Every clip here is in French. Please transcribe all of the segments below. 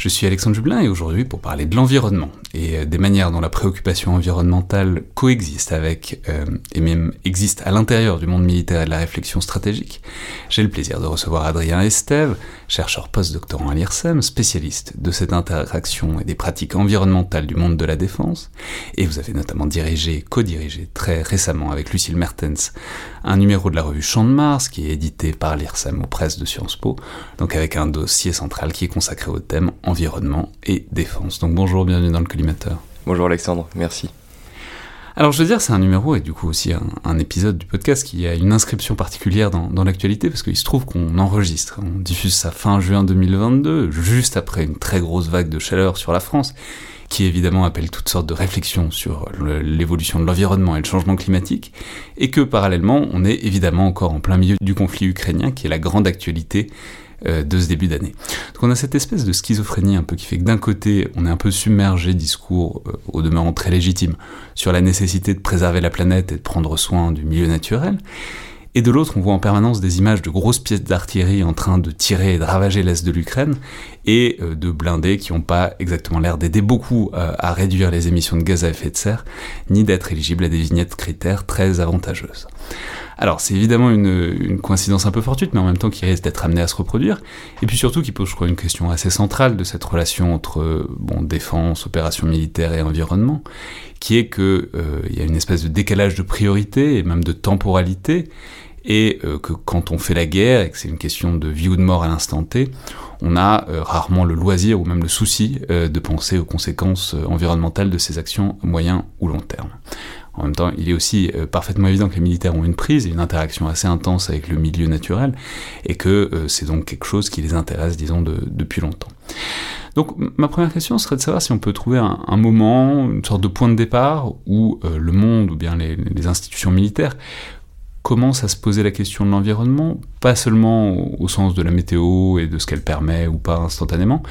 Je suis Alexandre Jublin et aujourd'hui pour parler de l'environnement et euh, des manières dont la préoccupation environnementale coexiste avec euh, et même existe à l'intérieur du monde militaire et de la réflexion stratégique, j'ai le plaisir de recevoir Adrien Estève, chercheur postdoctorant à l'IRSEM, spécialiste de cette interaction et des pratiques environnementales du monde de la défense, et vous avez notamment dirigé, co-dirigé très récemment avec Lucille Mertens un numéro de la revue Champ de Mars qui est édité par l'IRSEM aux presses de Sciences Po, donc avec un dossier central qui est consacré au thème environnement et défense. Donc bonjour, bienvenue dans le collimateur. Bonjour Alexandre, merci. Alors je veux dire, c'est un numéro et du coup aussi un, épisode du podcast qui a une inscription particulière dans, dans l'actualité parce qu'il se trouve qu'on enregistre, on diffuse ça fin juin 2022, juste après une très grosse vague de chaleur sur la France, qui évidemment appelle toutes sortes de réflexions sur l'évolution de l'environnement et le changement climatique, et que parallèlement on est évidemment encore en plein milieu du conflit ukrainien qui est la grande actualité de ce début d'année. Donc on a cette espèce de schizophrénie un peu qui fait que d'un côté on est un peu submergé discours euh, au demeurant très légitime sur la nécessité de préserver la planète et de prendre soin du milieu naturel, et de l'autre on voit en permanence des images de grosses pièces d'artillerie en train de tirer et de ravager l'est de l'Ukraine, et euh, de blindés qui n'ont pas exactement l'air d'aider beaucoup à réduire les émissions de gaz à effet de serre, ni d'être éligibles à des vignettes critères très avantageuses. Alors c'est évidemment une, coïncidence un peu fortuite, mais en même temps qui risque d'être amené à se reproduire, et puis surtout qui pose, je crois, une question assez centrale de cette relation entre bon, défense, opération militaire et environnement, qui est que euh, y a une espèce de décalage de priorité et même de temporalité, et euh, que quand on fait la guerre et que c'est une question de vie ou de mort à l'instant T, on a euh, rarement le loisir ou même le souci de penser aux conséquences environnementales de ces actions moyen ou long terme. En même temps, il est aussi euh, parfaitement évident que les militaires ont une prise et une interaction assez intense avec le milieu naturel, et que euh, c'est donc quelque chose qui les intéresse, disons, depuis longtemps. Donc ma première question serait de savoir si on peut trouver un, moment, une sorte de point de départ où euh, le monde ou bien les institutions militaires commence à se poser la question de l'environnement, pas seulement au sens de la météo et de ce qu'elle permet ou pas instantanément,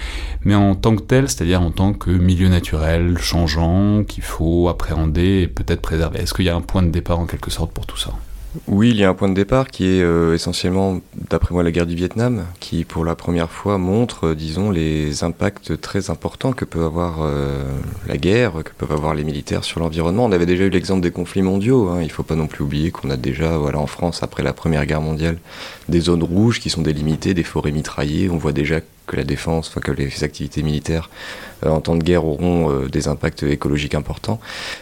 mais en tant que tel, c'est-à-dire en tant que milieu naturel changeant qu'il faut appréhender et peut-être préserver. Est-ce qu'il y a un point de départ en quelque sorte pour tout ça? Oui, il y a un point de départ qui est euh, essentiellement, d'après moi, la guerre du Vietnam, qui pour la première fois montre, euh, disons, les impacts très importants que peut avoir euh, la guerre, que peuvent avoir les militaires sur l'environnement. On avait déjà eu l'exemple des conflits mondiaux. Hein. Il ne faut pas non plus oublier qu'on a déjà, voilà, en France, après la Première Guerre mondiale, des zones rouges qui sont délimitées, des forêts mitraillées. On voit déjà que la défense, enfin que les activités militaires en temps de guerre auront euh, des impacts écologiques importants.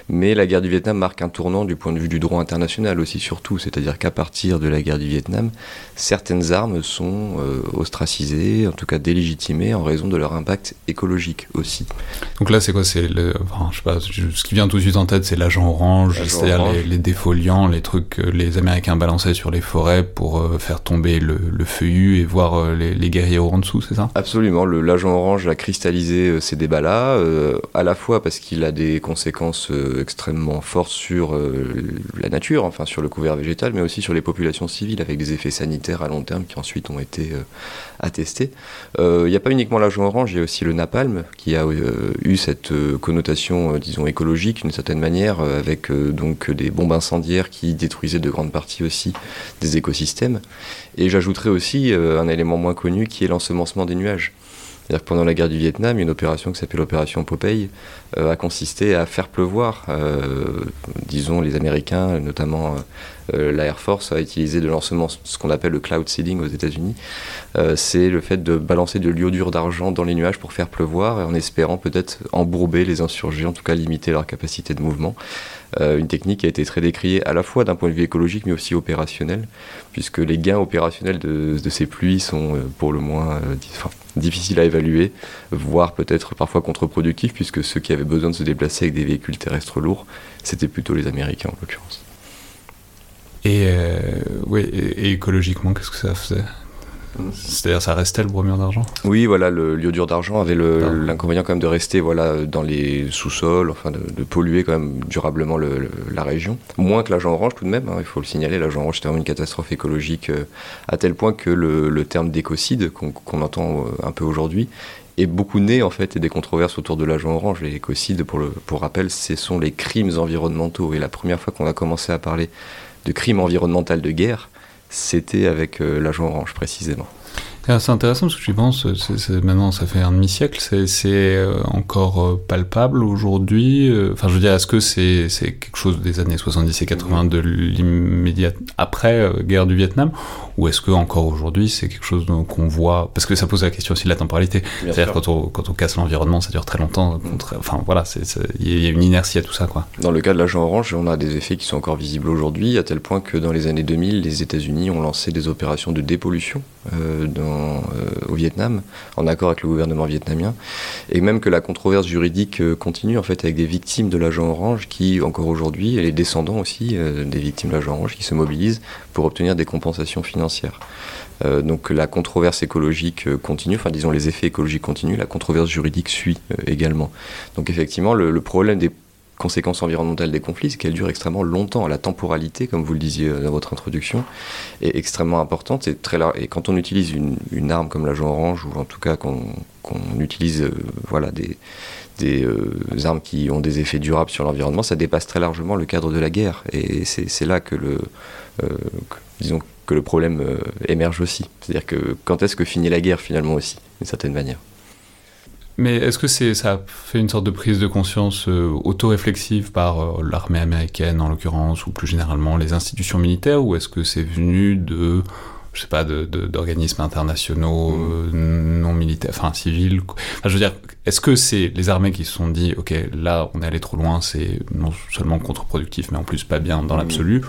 Mais la guerre du Vietnam marque un tournant du point de vue du droit international aussi surtout, c'est-à-dire qu'à partir de la guerre du Vietnam, certaines armes sont euh, ostracisées, en tout cas délégitimées en raison de leur impact écologique aussi. Donc là c'est quoi? C'est le, je sais pas, ce qui vient tout de suite en tête c'est l'agent orange, c'est-à-dire les, les, défoliants, les trucs que les Américains balançaient sur les forêts pour faire tomber le, le feuillu et voir les, les guerriers en dessous, c'est ça? Absolument, l'agent orange a cristallisé ces débat-là, euh, à la fois parce qu'il a des conséquences euh, extrêmement fortes sur euh, la nature, enfin sur le couvert végétal, mais aussi sur les populations civiles, avec des effets sanitaires à long terme qui ensuite ont été attestés. Il n'y a pas uniquement l'agent orange, il y a aussi le napalm, qui a eu cette connotation, disons, écologique d'une certaine manière, avec donc des bombes incendiaires qui détruisaient de grandes parties aussi des écosystèmes. Et j'ajouterais aussi un élément moins connu qui est l'ensemencement des nuages. C'est-à-dire que pendant la guerre du Vietnam, une opération qui s'appelle l'opération Popeye euh, a consisté à faire pleuvoir, euh, disons, les Américains, notamment euh, Air Force, a utilisé de lancement ce qu'on appelle le cloud seeding aux États-Unis. c'est le fait de balancer de l'iodure d'argent dans les nuages pour faire pleuvoir, en espérant peut-être embourber les insurgés, en tout cas limiter leur capacité de mouvement. Une technique qui a été très décriée à la fois d'un point de vue écologique mais aussi opérationnel, puisque les gains opérationnels de, ces pluies sont pour le moins difficiles à évaluer, voire peut-être parfois contre-productifs, puisque ceux qui avaient besoin de se déplacer avec des véhicules terrestres lourds, c'était plutôt les Américains en l'occurrence. Et, euh, et, écologiquement, qu'est-ce que ça faisait? C'est-à-dire, ça restait le bromure d'argent Oui, voilà, le l'iodure d'argent avait l'inconvénient quand même de rester voilà, dans les sous-sols, enfin de, polluer quand même durablement la région. Moins que l'agent orange tout de même, hein, il faut le signaler, l'agent orange c'était vraiment une catastrophe écologique euh, à tel point que le, terme d'écocide qu'on entend euh, un peu aujourd'hui est beaucoup né en fait et des controverses autour de l'agent orange. Les écocides, pour, le, pour rappel, ce sont les crimes environnementaux. Et la première fois qu'on a commencé à parler de crimes environnementaux de guerre, c'était avec euh, l'agent orange précisément. C'est intéressant parce que je pense, maintenant ça fait un demi-siècle, c'est euh, encore euh, palpable aujourd'hui. Enfin, je veux dire, est-ce que c'est quelque chose des années 70 et 80 de l'immédiat après guerre du Vietnam ou est-ce que encore aujourd'hui c'est quelque chose qu'on voit Parce que ça pose la question aussi de la temporalité. C'est-à-dire quand on, quand on casse l'environnement, ça dure très longtemps. Mm. enfin voilà, il y a une inertie à tout ça. Quoi. Dans le cas de l'agent orange, on a des effets qui sont encore visibles aujourd'hui, à tel point que dans les années 2000, les États-Unis ont lancé des opérations de dépollution euh, dans, euh, au Vietnam, en accord avec le gouvernement vietnamien, et même que la controverse juridique euh, continue en fait avec des victimes de l'agent orange qui, encore aujourd'hui, et les descendants aussi des victimes de l'agent orange, qui se mobilisent pour obtenir des compensations financières. Euh, donc la controverse écologique euh, continue, enfin disons les effets écologiques continuent, la controverse juridique suit euh, également. Donc effectivement, le, problème des conséquences environnementales des conflits, c'est qu'elles durent extrêmement longtemps. La temporalité, comme vous le disiez dans votre introduction, est extrêmement importante. Très et quand on utilise une, arme comme l'agent orange, ou en tout cas qu'on utilise voilà, des, des armes qui ont des effets durables sur l'environnement, ça dépasse très largement le cadre de la guerre. Et c'est là que le, euh, disons que le problème euh, émerge aussi. C'est-à-dire que quand est-ce que finit la guerre finalement aussi, d'une certaine manière? Mais est-ce que c'est ça fait une sorte de prise de conscience euh, auto-réflexive par l'armée américaine en l'occurrence, ou plus généralement les institutions militaires, ou est-ce que c'est venu de je sais pas, d'organismes internationaux mm. non militaires, enfin civils. je veux dire, est-ce que c'est les armées qui se sont dit, ok, là on est allé trop loin, c'est non seulement contre-productif, mais en plus pas bien dans mm. l'absolu,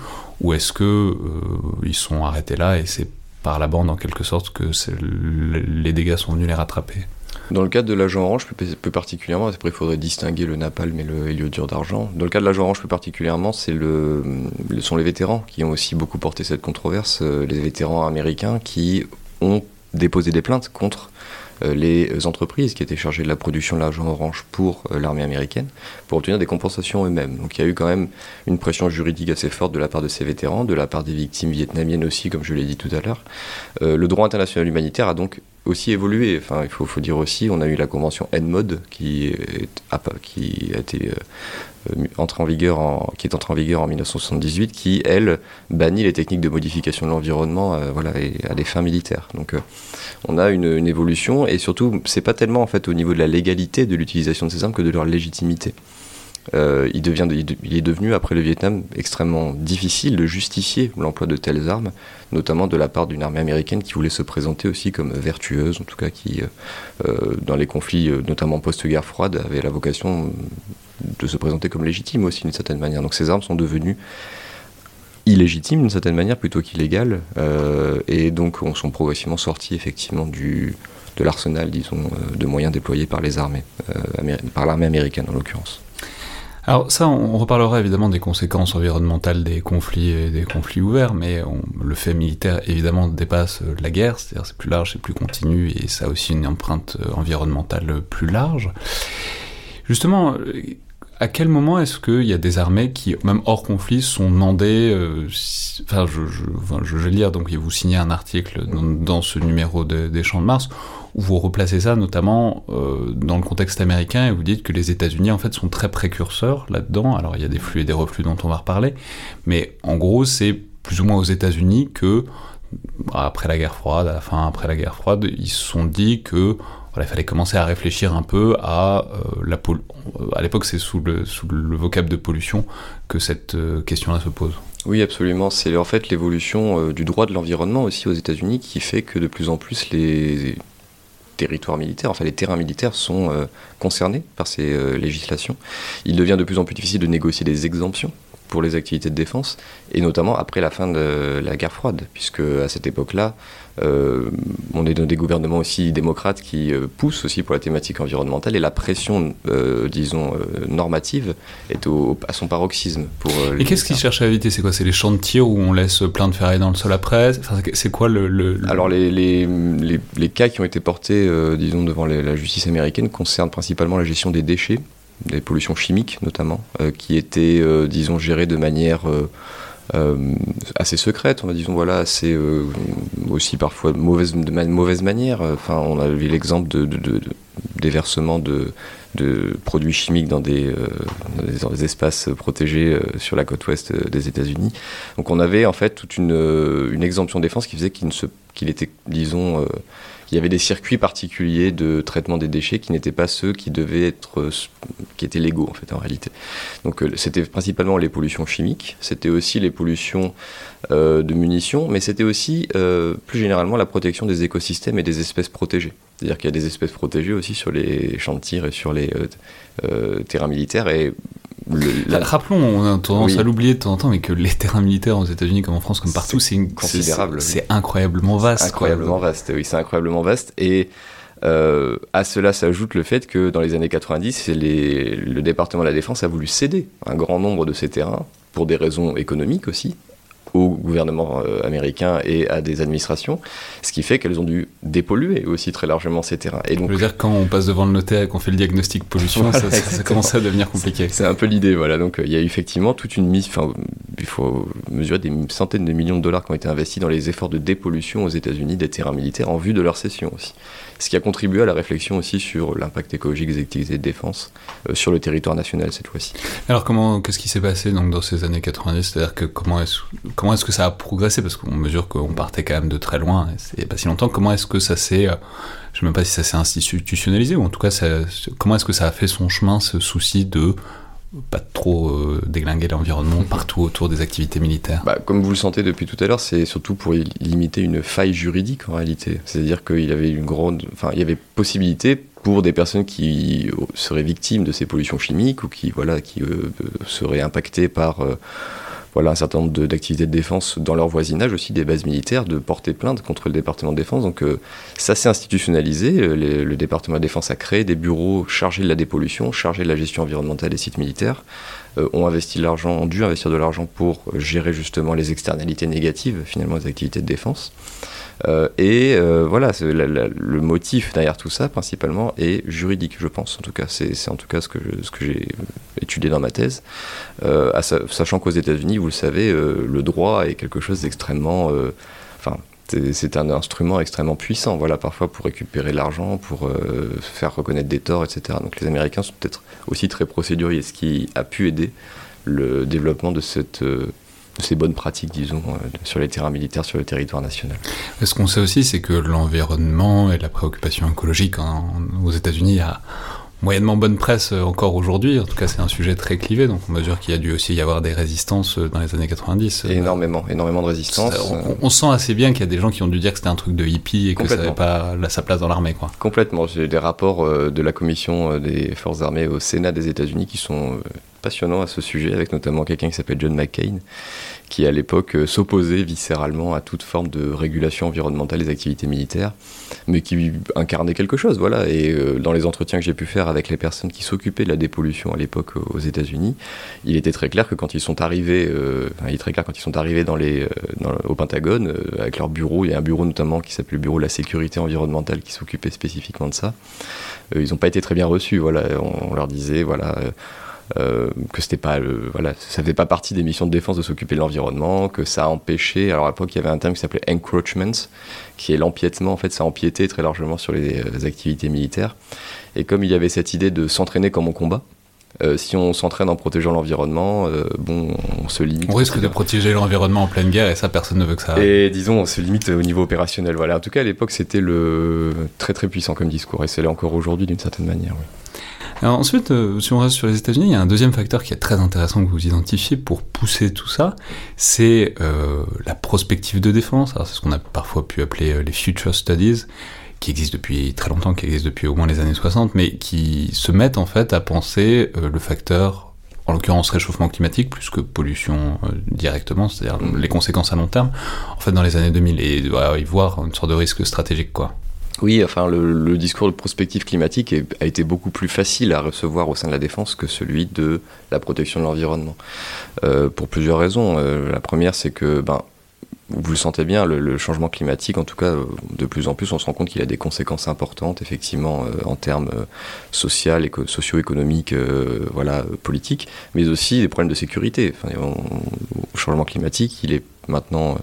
ou est-ce que euh, ils sont arrêtés là et c'est par la bande en quelque sorte que les dégâts sont venus les rattraper? Dans le cadre de l'agent orange, plus, particulièrement, après il faudrait distinguer le napalm et le héliodure d'argent. Dans le cas de l'agent orange, plus particulièrement, c'est sont les vétérans qui ont aussi beaucoup porté cette controverse. Euh, les vétérans américains qui ont déposé des plaintes contre euh, les entreprises qui étaient chargées de la production de l'argent orange pour euh, l'armée américaine pour obtenir des compensations eux-mêmes. Donc il y a eu quand même une pression juridique assez forte de la part de ces vétérans, de la part des victimes vietnamiennes aussi, comme je l'ai dit tout à l'heure. Le droit international humanitaire a donc aussi évolué. Enfin, il faut, dire aussi, on a eu la convention ENMOD qui, qui a été entrée en vigueur en, qui est entrée en vigueur en 1978, qui elle bannit les techniques de modification de l'environnement, voilà, à des fins militaires. Donc on a une, évolution et surtout, c'est pas tellement en fait au niveau de la légalité de l'utilisation de ces armes que de leur légitimité. Euh, il, est devenu, après le Vietnam, extrêmement difficile de justifier l'emploi de telles armes, notamment de la part d'une armée américaine qui voulait se présenter aussi comme vertueuse, en tout cas qui, euh, dans les conflits, euh, notamment post-guerre froide, avait la vocation de se présenter comme légitime aussi d'une certaine manière. Donc ces armes sont devenues illégitime d'une certaine manière plutôt qu'illégale, euh, et donc on sont progressivement sortis effectivement du, de l'arsenal, disons, euh, de moyens déployés par les armées, euh, par l'armée américaine en l'occurrence. Alors ça, on reparlera évidemment des conséquences environnementales des conflits des conflits ouverts, mais le fait militaire évidemment dépasse la guerre, c'est-à-dire c'est plus large, c'est plus continu, et ça a aussi une empreinte environnementale plus large. Justement, à quel moment est-ce qu'il y a des armées qui, même hors conflit, sont demandées euh, Enfin, je, je, vais lire, donc vous signez un article dans, ce numéro des Champs de Mars où vous replacez ça notamment euh, dans le contexte américain et vous dites que les États-Unis en fait sont très précurseurs là-dedans. Alors il y a des flux et des reflux dont on va reparler, mais en gros c'est plus ou moins aux États-Unis que après la guerre froide, à la fin après la guerre froide, ils se sont dit que il fallait commencer à réfléchir un peu à euh, la à l'époque c'est sous le, sous le vocable de pollution que cette euh, question-là se pose. Oui, absolument. C'est en fait l'évolution euh, du droit de l'environnement aussi aux États-Unis qui fait que de plus en plus les territoires militaires, enfin les terrains militaires sont concernés par ces législations. Il devient de plus en plus difficile de négocier des exemptions pour les activités de défense, et notamment après la fin de la guerre froide, puisque à cette époque-là, euh, on est dans des gouvernements aussi démocrates qui euh, poussent aussi pour la thématique environnementale, et la pression, euh, disons, normative est à son paroxysme. Pour, et qu'est-ce qu'ils cherchent à éviter? C'est quoi? C'est les champs de tir où on laisse plein de ferrailles dans le sol après? C'est quoi le, Alors les, les, les, cas qui ont été portés, disons, devant la justice américaine concernent principalement la gestion des déchets des pollutions chimiques notamment, euh, qui étaient, euh, disons, gérées de manière euh, assez secrète, on va disons voilà, assez aussi parfois mauvaise, de mauvaise manière. Enfin, on a vu l'exemple de, de, de, de, produits chimiques dans des, des, espaces protégés sur la côte ouest des États-Unis. Donc on avait en fait toute une, une exemption défense qui faisait qu'il était, disons, il y avait des circuits particuliers de traitement des déchets qui n'étaient pas ceux qui devaient être, euh, qui étaient légaux en fait en réalité. Donc euh, c'était principalement les pollutions chimiques, c'était aussi les pollutions euh, de munitions, mais c'était aussi plus généralement la protection des écosystèmes et des espèces protégées. C'est-à-dire qu'il y a des espèces protégées aussi sur les tir et sur les terrains militaires Rappelons, on a tendance à l'oublier de temps en temps, mais que les terrains militaires aux États-Unis, comme en France, comme partout, c'est considérable. C'est incroyablement vaste. Incroyablement vaste, oui, c'est incroyablement vaste. Et euh, à cela s'ajoute le fait que dans les années 90, les, le département de la Défense a voulu céder un grand nombre de ces terrains, pour des raisons économiques aussi, au gouvernement euh, américain et à des administrations, ce qui fait qu'elles ont dû dépolluer aussi très largement ces terrains. Et donc, je veux dire, quand on passe devant le notaire et qu'on fait le diagnostic pollution, ça, ça, commence à devenir compliqué. C'est un peu l'idée, voilà. Donc il y a effectivement toute une mise, enfin, il faut mesurer des centaines de millions de dollars qui ont été investis dans les efforts de dépollution aux États-Unis des terrains militaires en vue de leur cession aussi ce qui a contribué à la réflexion aussi sur l'impact écologique des activités de défense euh, sur le territoire national cette fois-ci. Alors comment, qu'est-ce qui s'est passé donc dans ces années 90 C'est-à-dire que comment est-ce, comment est-ce que ça a progressé? Parce qu'on mesure qu'on partait quand même de très loin, c'est pas si longtemps. Comment est-ce que ça s'est, euh, je ne sais même pas si ça s'est institutionnalisé, ou en tout cas, comment est-ce que ça a fait son chemin, ce souci de pas trop euh, déglinguer l'environnement partout autour des activités militaires bah, Comme vous le sentez depuis tout à l'heure, c'est surtout pour limiter une faille juridique en réalité. C'est-à-dire qu'il y avait une grande, enfin, il y avait possibilité pour des personnes qui seraient victimes de ces pollutions chimiques ou qui, voilà, qui euh, seraient impactées par euh, voilà, un certain nombre d'activités de, défense dans leur voisinage, aussi des bases militaires, de porter plainte contre le département de défense. Donc euh, ça s'est institutionnalisé. Euh, le département de défense a créé des bureaux chargés de la dépollution, chargés de la gestion environnementale des sites militaires, euh, ont investi de l'argent, ont dû investir de l'argent pour gérer justement les externalités négatives finalement des activités de défense. Euh, et euh, voilà, le motif derrière tout ça, principalement, est juridique, je pense. En tout cas, c'est en tout cas ce que, j'ai étudié dans ma thèse. Euh, sachant qu'aux États-Unis, vous le savez, le droit est quelque chose d'extrêmement. Enfin, c'est un instrument extrêmement puissant, voilà, parfois pour récupérer l'argent, pour faire reconnaître des torts, etc. Donc les Américains sont peut-être aussi très procéduriers, ce qui a pu aider le développement de cette ces bonnes pratiques, disons, euh, sur les terrains militaires, sur le territoire national. Ce qu'on sait aussi, c'est que l'environnement et la préoccupation écologique aux États-Unis a moyennement bonne presse euh, encore aujourd'hui. En tout cas, c'est un sujet très clivé, donc on mesure qu'il y a dû aussi y avoir des résistances euh, dans les années 90. Énormément, énormément de résistances. On, sent assez bien qu'il y a des gens qui ont dû dire que c'était un truc de hippie et que ça n'avait pas sa place dans l'armée. Quoi. Complètement. J'ai des rapports de la commission des forces armées au Sénat des États-Unis qui sont passionnant à ce sujet, avec notamment quelqu'un qui s'appelle John McCain, qui à l'époque euh, s'opposait viscéralement à toute forme de régulation environnementale des activités militaires, mais qui incarnait quelque chose. Voilà. Et euh, dans les entretiens que j'ai pu faire avec les personnes qui s'occupaient de la dépollution à l'époque aux États-Unis, il était très clair que quand ils sont arrivés, euh, il est très clair quand ils sont arrivés dans les, au Pentagone, avec leur bureau, il y a un bureau notamment qui s'appelait le bureau de la sécurité environnementale qui s'occupait spécifiquement de ça. ils n'ont pas été très bien reçus. Voilà. On, on leur disait, voilà euh, que c'était pas, voilà, ça faisait pas partie des missions de défense de s'occuper de l'environnement, que ça a empêché. Alors à l'époque, il y avait un terme qui s'appelait encroachment, qui est l'empiètement. En fait, ça empiétait très largement sur les, activités militaires. Et comme il y avait cette idée de s'entraîner comme on combat, Euh, si on s'entraîne en protégeant l'environnement, euh, bon, on se limite. On risque de protéger l'environnement en pleine guerre et ça, personne ne veut que ça arrive. Et disons, on se limite au niveau opérationnel. Voilà. En tout cas, à l'époque, c'était le très très puissant comme discours et c'est là encore aujourd'hui d'une certaine manière. Oui. Ensuite, euh, si on reste sur les États-Unis, il y a un deuxième facteur qui est très intéressant que vous identifiez pour pousser tout ça, c'est euh, la prospective de défense. C'est ce qu'on a parfois pu appeler euh, les future studies, qui existent depuis très longtemps, qui existent depuis au moins les années 60, mais qui se mettent en fait à penser le facteur, en l'occurrence réchauffement climatique, plus que pollution directement, c'est-à-dire les conséquences à long terme, en fait dans les années 2000, et voilà, y voir une sorte de risque stratégique quoi. Oui, enfin, le, discours de prospective climatique a été beaucoup plus facile à recevoir au sein de la défense que celui de la protection de l'environnement. Euh, pour plusieurs raisons. Euh, la première, c'est que, ben, vous le sentez bien, le, changement climatique, en tout cas, de plus en plus, on se rend compte qu'il a des conséquences importantes, effectivement, euh, en termes social, éco- socio-économiques, voilà, politiques, mais aussi des problèmes de sécurité. Le changement climatique, il est maintenant euh,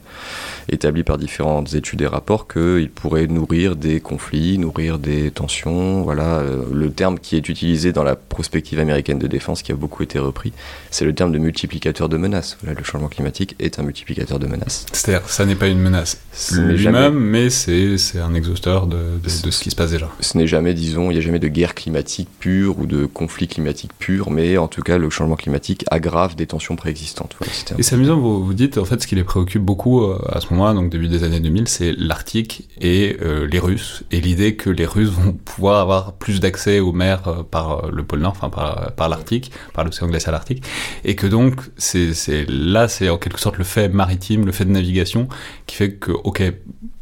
établi par différentes études et rapports qu'il pourrait nourrir des conflits, nourrir des tensions. Voilà, euh, le terme qui est utilisé dans la prospective américaine de défense, qui a beaucoup été repris, c'est le terme de multiplicateur de menaces. Voilà, le changement climatique est un multiplicateur de menaces. C'est-à-dire, ça n'est pas une menace lui-même, mais c'est un exhausteur de, de- de ce qui se passe déjà. ce n'est jamais, disons, il n'y a jamais de guerre climatique pure ou de conflit climatique pur, mais en tout cas, le changement climatique aggrave des tensions préexistantes. Voilà, Et c'est amusant, vous, vous dites, en fait, ce qui les préoccupe beaucoup euh, à ce moment-là, donc début des années 2000, c'est l'Arctique et euh, les Russes, et l'idée que les Russes vont pouvoir avoir plus d'accès aux mers euh, par le pôle Nord, enfin par, par l'Arctique, par l'océan glacial arctique, et que donc, c'est- là, c'est en quelque sorte le fait maritime, le fait de navigation, qui fait que, ok,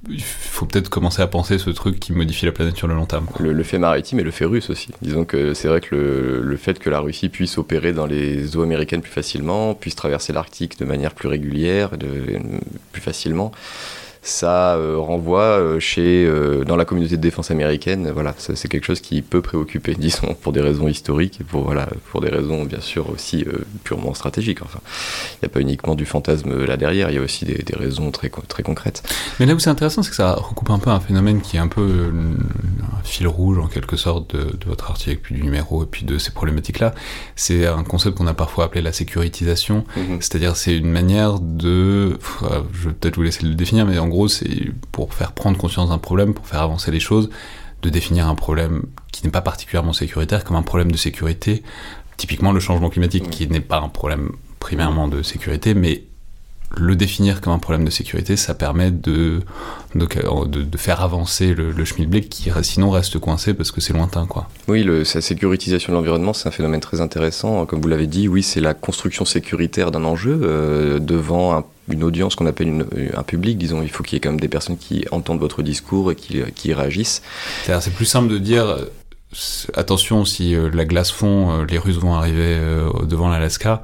il faut peut-être commencer à penser ce truc qui modifie la planète sur le long terme. Le, fait maritime et le fait russe aussi. Disons que c'est vrai que le, le fait que la Russie puisse opérer dans les eaux américaines plus facilement, puisse traverser l'Arctique de manière plus régulière, de, plus facilement, ça euh, renvoie euh, chez, euh, dans la communauté de défense américaine, voilà, c'est quelque chose qui peut préoccuper, disons, pour des raisons historiques et pour, voilà, pour des raisons bien sûr aussi purement stratégiques. Enfin, il n'y a pas uniquement du fantasme là derrière, il y a aussi des, des raisons très, très concrètes. Mais là où c'est intéressant, c'est que ça recoupe un peu un phénomène qui est un peu un fil rouge en quelque sorte de, de votre article, puis du numéro, et puis de ces problématiques-là. C'est un concept qu'on a parfois appelé la sécurisation, c'est-à-dire c'est une manière de... Je vais peut-être vous laisser le définir, mais en gros c'est pour faire prendre conscience d'un problème, pour faire avancer les choses, de définir un problème qui n'est pas particulièrement sécuritaire comme un problème de sécurité. Typiquement le changement climatique, qui n'est pas un problème primairement de sécurité, mais le définir comme un problème de sécurité, ça permet de, de, de- de faire avancer le, le schmilblick qui sinon reste coincé parce que c'est lointain. quoi. Oui, le, sa sécurisation de l'environnement, c'est un phénomène très intéressant. Comme vous l'avez dit, oui, c'est la construction sécuritaire d'un enjeu euh, devant un- une audience qu'on appelle une- un public, disons. Il faut qu'il y ait quand même des personnes qui entendent votre discours et qui, qui réagissent. C'est plus simple de dire euh, attention, si euh, la glace fond, euh, les Russes vont arriver euh, devant l'Alaska,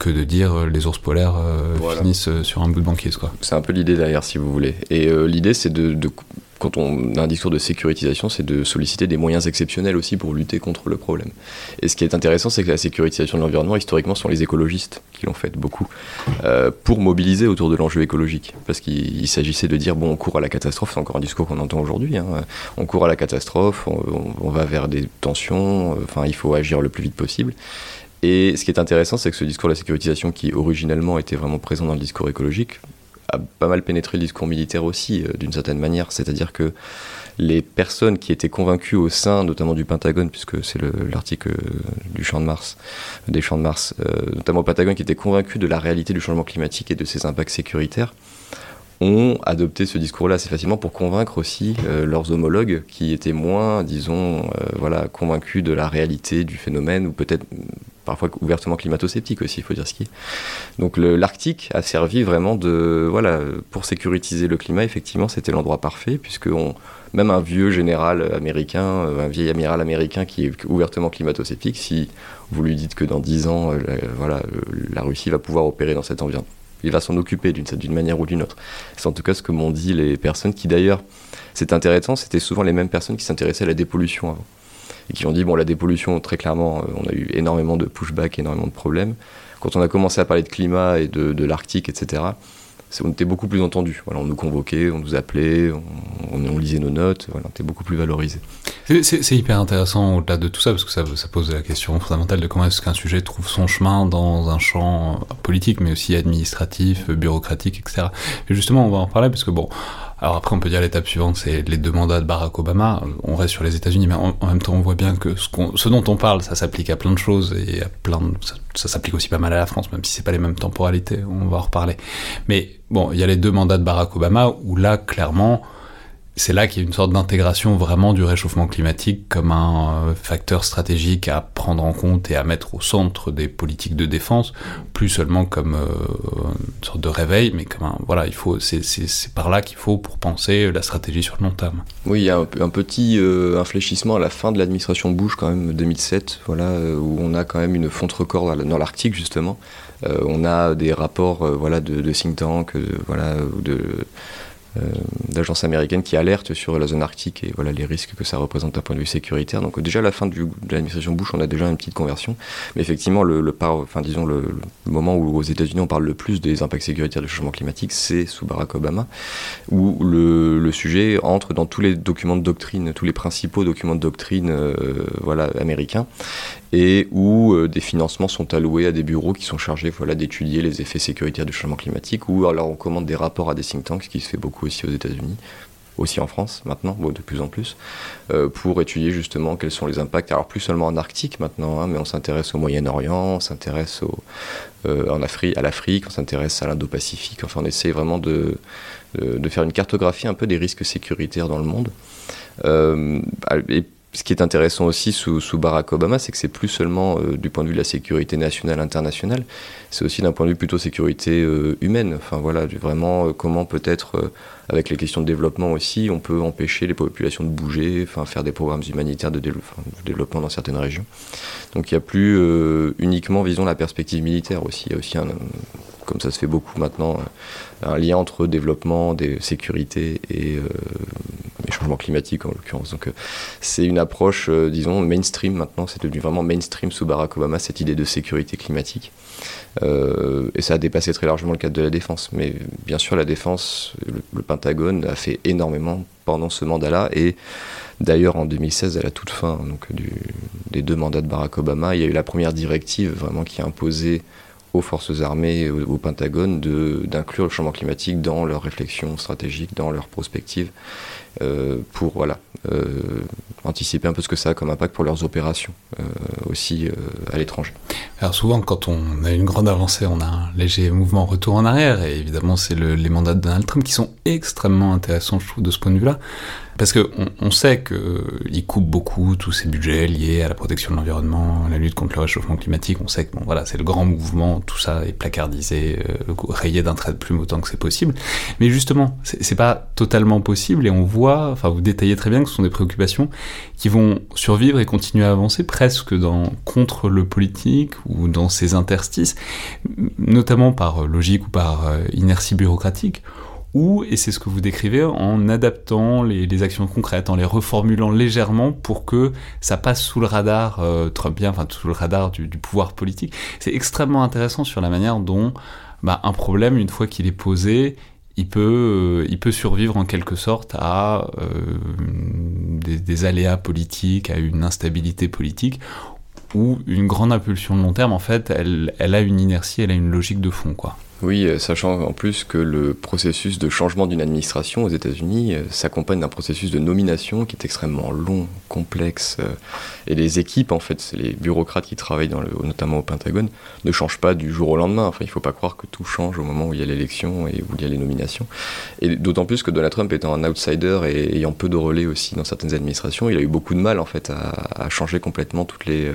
que de dire euh, les ours polaires euh, Voilà. finissent euh, sur un bout de banquise. Quoi. C'est un peu l'idée derrière, si vous voulez. Et l'idée, c'est de, de- quand on a un discours de sécurisation, c'est de solliciter des moyens exceptionnels aussi pour lutter contre le problème. Et ce qui est intéressant, c'est que la sécurisation de l'environnement, historiquement, sont les écologistes qui l'ont fait beaucoup, euh, pour mobiliser autour de l'enjeu écologique. Parce qu'il il s'agissait de dire, bon, on court à la catastrophe, c'est encore un discours qu'on entend aujourd'hui, hein. on court à la catastrophe, on, on- on va vers des tensions, euh, enfin, il faut agir le plus vite possible. Et ce qui est intéressant, c'est que ce discours de la sécurisation, qui originellement était vraiment présent dans le discours écologique, a pas mal pénétré le discours militaire aussi, euh, d'une certaine manière. C'est-à-dire que les personnes qui étaient convaincues au sein, notamment du Pentagone, puisque c'est le- l'article euh, du champ de Mars, des champs de Mars, euh, notamment au Pentagone, qui étaient convaincus de la réalité du changement climatique et de ses impacts sécuritaires, ont adopté ce discours-là assez facilement pour convaincre aussi leurs homologues qui étaient moins, disons, voilà, convaincus de la réalité du phénomène ou peut-être parfois ouvertement climato-sceptiques aussi, il faut dire ce qui est. Donc l'Arctique a servi vraiment de, voilà, pour sécuriser le climat, effectivement, c'était l'endroit parfait puisque même un vieux général américain, euh, un vieil amiral américain qui est ouvertement climato-sceptique, si vous lui dites que dans 10 ans, euh, la, voilà, euh, la Russie va pouvoir opérer dans cet environnement, il va s'en occuper d'une manière ou d'une autre. C'est en tout cas ce que m'ont dit les personnes qui d'ailleurs, c'est intéressant, c'était souvent les mêmes personnes qui s'intéressaient à la dépollution avant. Et qui ont dit, bon, la dépollution, très clairement, euh, on a eu énormément de pushback, énormément de problèmes. Quand on a commencé à parler de climat et de, l'Arctique, etc., on était beaucoup plus entendu. Voilà, on nous convoquait, on nous appelait, on, lisait nos notes, voilà, on était beaucoup plus valorisé. C'est hyper intéressant au-delà de tout ça, parce que ça, ça pose la question fondamentale de comment est-ce qu'un sujet trouve son chemin dans un champ politique, mais aussi administratif, bureaucratique, etc. Et justement, on va en parler, parce que bon, alors après, on peut dire l'étape suivante, c'est les deux mandats de Barack Obama. On reste sur les États-Unis, mais en, même temps, on voit bien que ce, dont on parle, ça s'applique à plein de choses et à plein de, ça, s'applique aussi pas mal à la France, même si c'est pas les mêmes temporalités. On va en reparler. Mais bon, il y a les deux mandats de Barack Obama où là, clairement, c'est là qu'il y a une sorte d'intégration vraiment du réchauffement climatique comme un euh, facteur stratégique à prendre en compte et à mettre au centre des politiques de défense, plus seulement comme euh, une sorte de réveil, mais comme un, voilà, il faut, c'est, par là qu'il faut pour penser la stratégie sur le long terme. Oui, il y a un, petit euh, infléchissement à la fin de l'administration Bush quand même 2007, voilà, où on a quand même une fonte record dans l'Arctique justement. on a des rapports, voilà, de, de think tank, voilà, de euh, d'agences américaines qui alertent sur la zone arctique et voilà les risques que ça représente d'un point de vue sécuritaire. Donc déjà à la fin de l'administration Bush, on a déjà une petite conversion. Mais effectivement, le, le enfin disons le, moment où aux États-Unis on parle le plus des impacts sécuritaires du changement climatique, c'est sous Barack Obama, où le, le, sujet entre dans tous les documents de doctrine, tous les principaux documents de doctrine, euh, voilà américains, et où euh, des financements sont alloués à des bureaux qui sont chargés voilà d'étudier les effets sécuritaires du changement climatique, ou alors on commande des rapports à des think tanks, ce qui se fait beaucoup aussi aux États-Unis, aussi en France maintenant, de plus en plus, euh, pour étudier justement quels sont les impacts. Alors plus seulement en Arctique maintenant, hein, mais on s'intéresse au Moyen-Orient, on s'intéresse euh, à l'Afrique, on s'intéresse à l'Indo-Pacifique. Enfin, on essaie vraiment de, faire une cartographie un peu des risques sécuritaires dans le monde. Ce qui est intéressant aussi sous, Barack Obama, c'est que c'est plus seulement euh, du point de vue de la sécurité nationale, internationale, c'est aussi d'un point de vue plutôt sécurité euh, humaine. Enfin voilà, vraiment euh, comment peut-être, avec les questions de développement aussi, on peut empêcher les populations de bouger, enfin faire des programmes humanitaires de, développement dans certaines régions. Donc il n'y a plus uniquement, visons la perspective militaire aussi. Il y a aussi un, comme ça se fait beaucoup maintenant, un lien entre développement, des sécurité et, euh, changement climatique en l'occurrence. Donc euh, c'est une approche, euh, disons, mainstream maintenant, c'est devenu vraiment mainstream sous Barack Obama, cette idée de sécurité climatique. et ça a dépassé très largement le cadre de la défense. Mais bien sûr, la défense, le, Pentagone a fait énormément pendant ce mandat-là. Et d'ailleurs, en 2016, à la toute fin donc, des deux mandats de Barack Obama, il y a eu la première directive vraiment qui a imposé aux forces armées, au, Pentagone, d'inclure le changement climatique dans leurs réflexions stratégiques, dans leurs prospectives, euh, pour voilà, euh, anticiper un peu ce que ça a comme impact pour leurs opérations euh, aussi à l'étranger. Alors souvent, quand on a une grande avancée, on a un léger mouvement retour en arrière, et évidemment, c'est le, les mandats de Donald Trump qui sont extrêmement intéressants, je trouve, de ce point de vue-là. Parce qu'on on sait qu'il coupe beaucoup tous ces budgets liés à la protection de l'environnement, la lutte contre le réchauffement climatique. On sait que c'est le grand mouvement, tout ça est placardisé, euh, rayé d'un trait de plume autant que c'est possible. Mais justement, c'est pas totalement possible et on voit, enfin vous détaillez très bien que ce sont des préoccupations qui vont survivre et continuer à avancer presque dans, contre le politique ou dans ses interstices, notamment par logique ou par euh, inertie bureaucratique ou, et c'est ce que vous décrivez, en adaptant les, actions concrètes, en les reformulant légèrement pour que ça passe sous le radar euh, bien, enfin sous le radar du, pouvoir politique. C'est extrêmement intéressant sur la manière dont bah, un problème, une fois qu'il est posé, il peut, euh, il peut survivre en quelque sorte à euh, des, des, aléas politiques, à une instabilité politique, où une grande impulsion de long terme, en fait, elle, elle a une inertie, elle a une logique de fond, quoi. Oui, euh, sachant en plus que le processus de changement d'une administration aux États-Unis euh, s'accompagne d'un processus de nomination qui est extrêmement long, complexe, euh, et les équipes, en fait, les bureaucrates qui travaillent dans le, notamment au Pentagone, ne changent pas du jour au lendemain. Enfin, il ne faut pas croire que tout change au moment où il y a l'élection et où il y a les nominations. Et d'autant plus que Donald Trump étant un outsider et ayant peu de relais aussi dans certaines administrations, il a eu beaucoup de mal en fait à changer complètement toutes les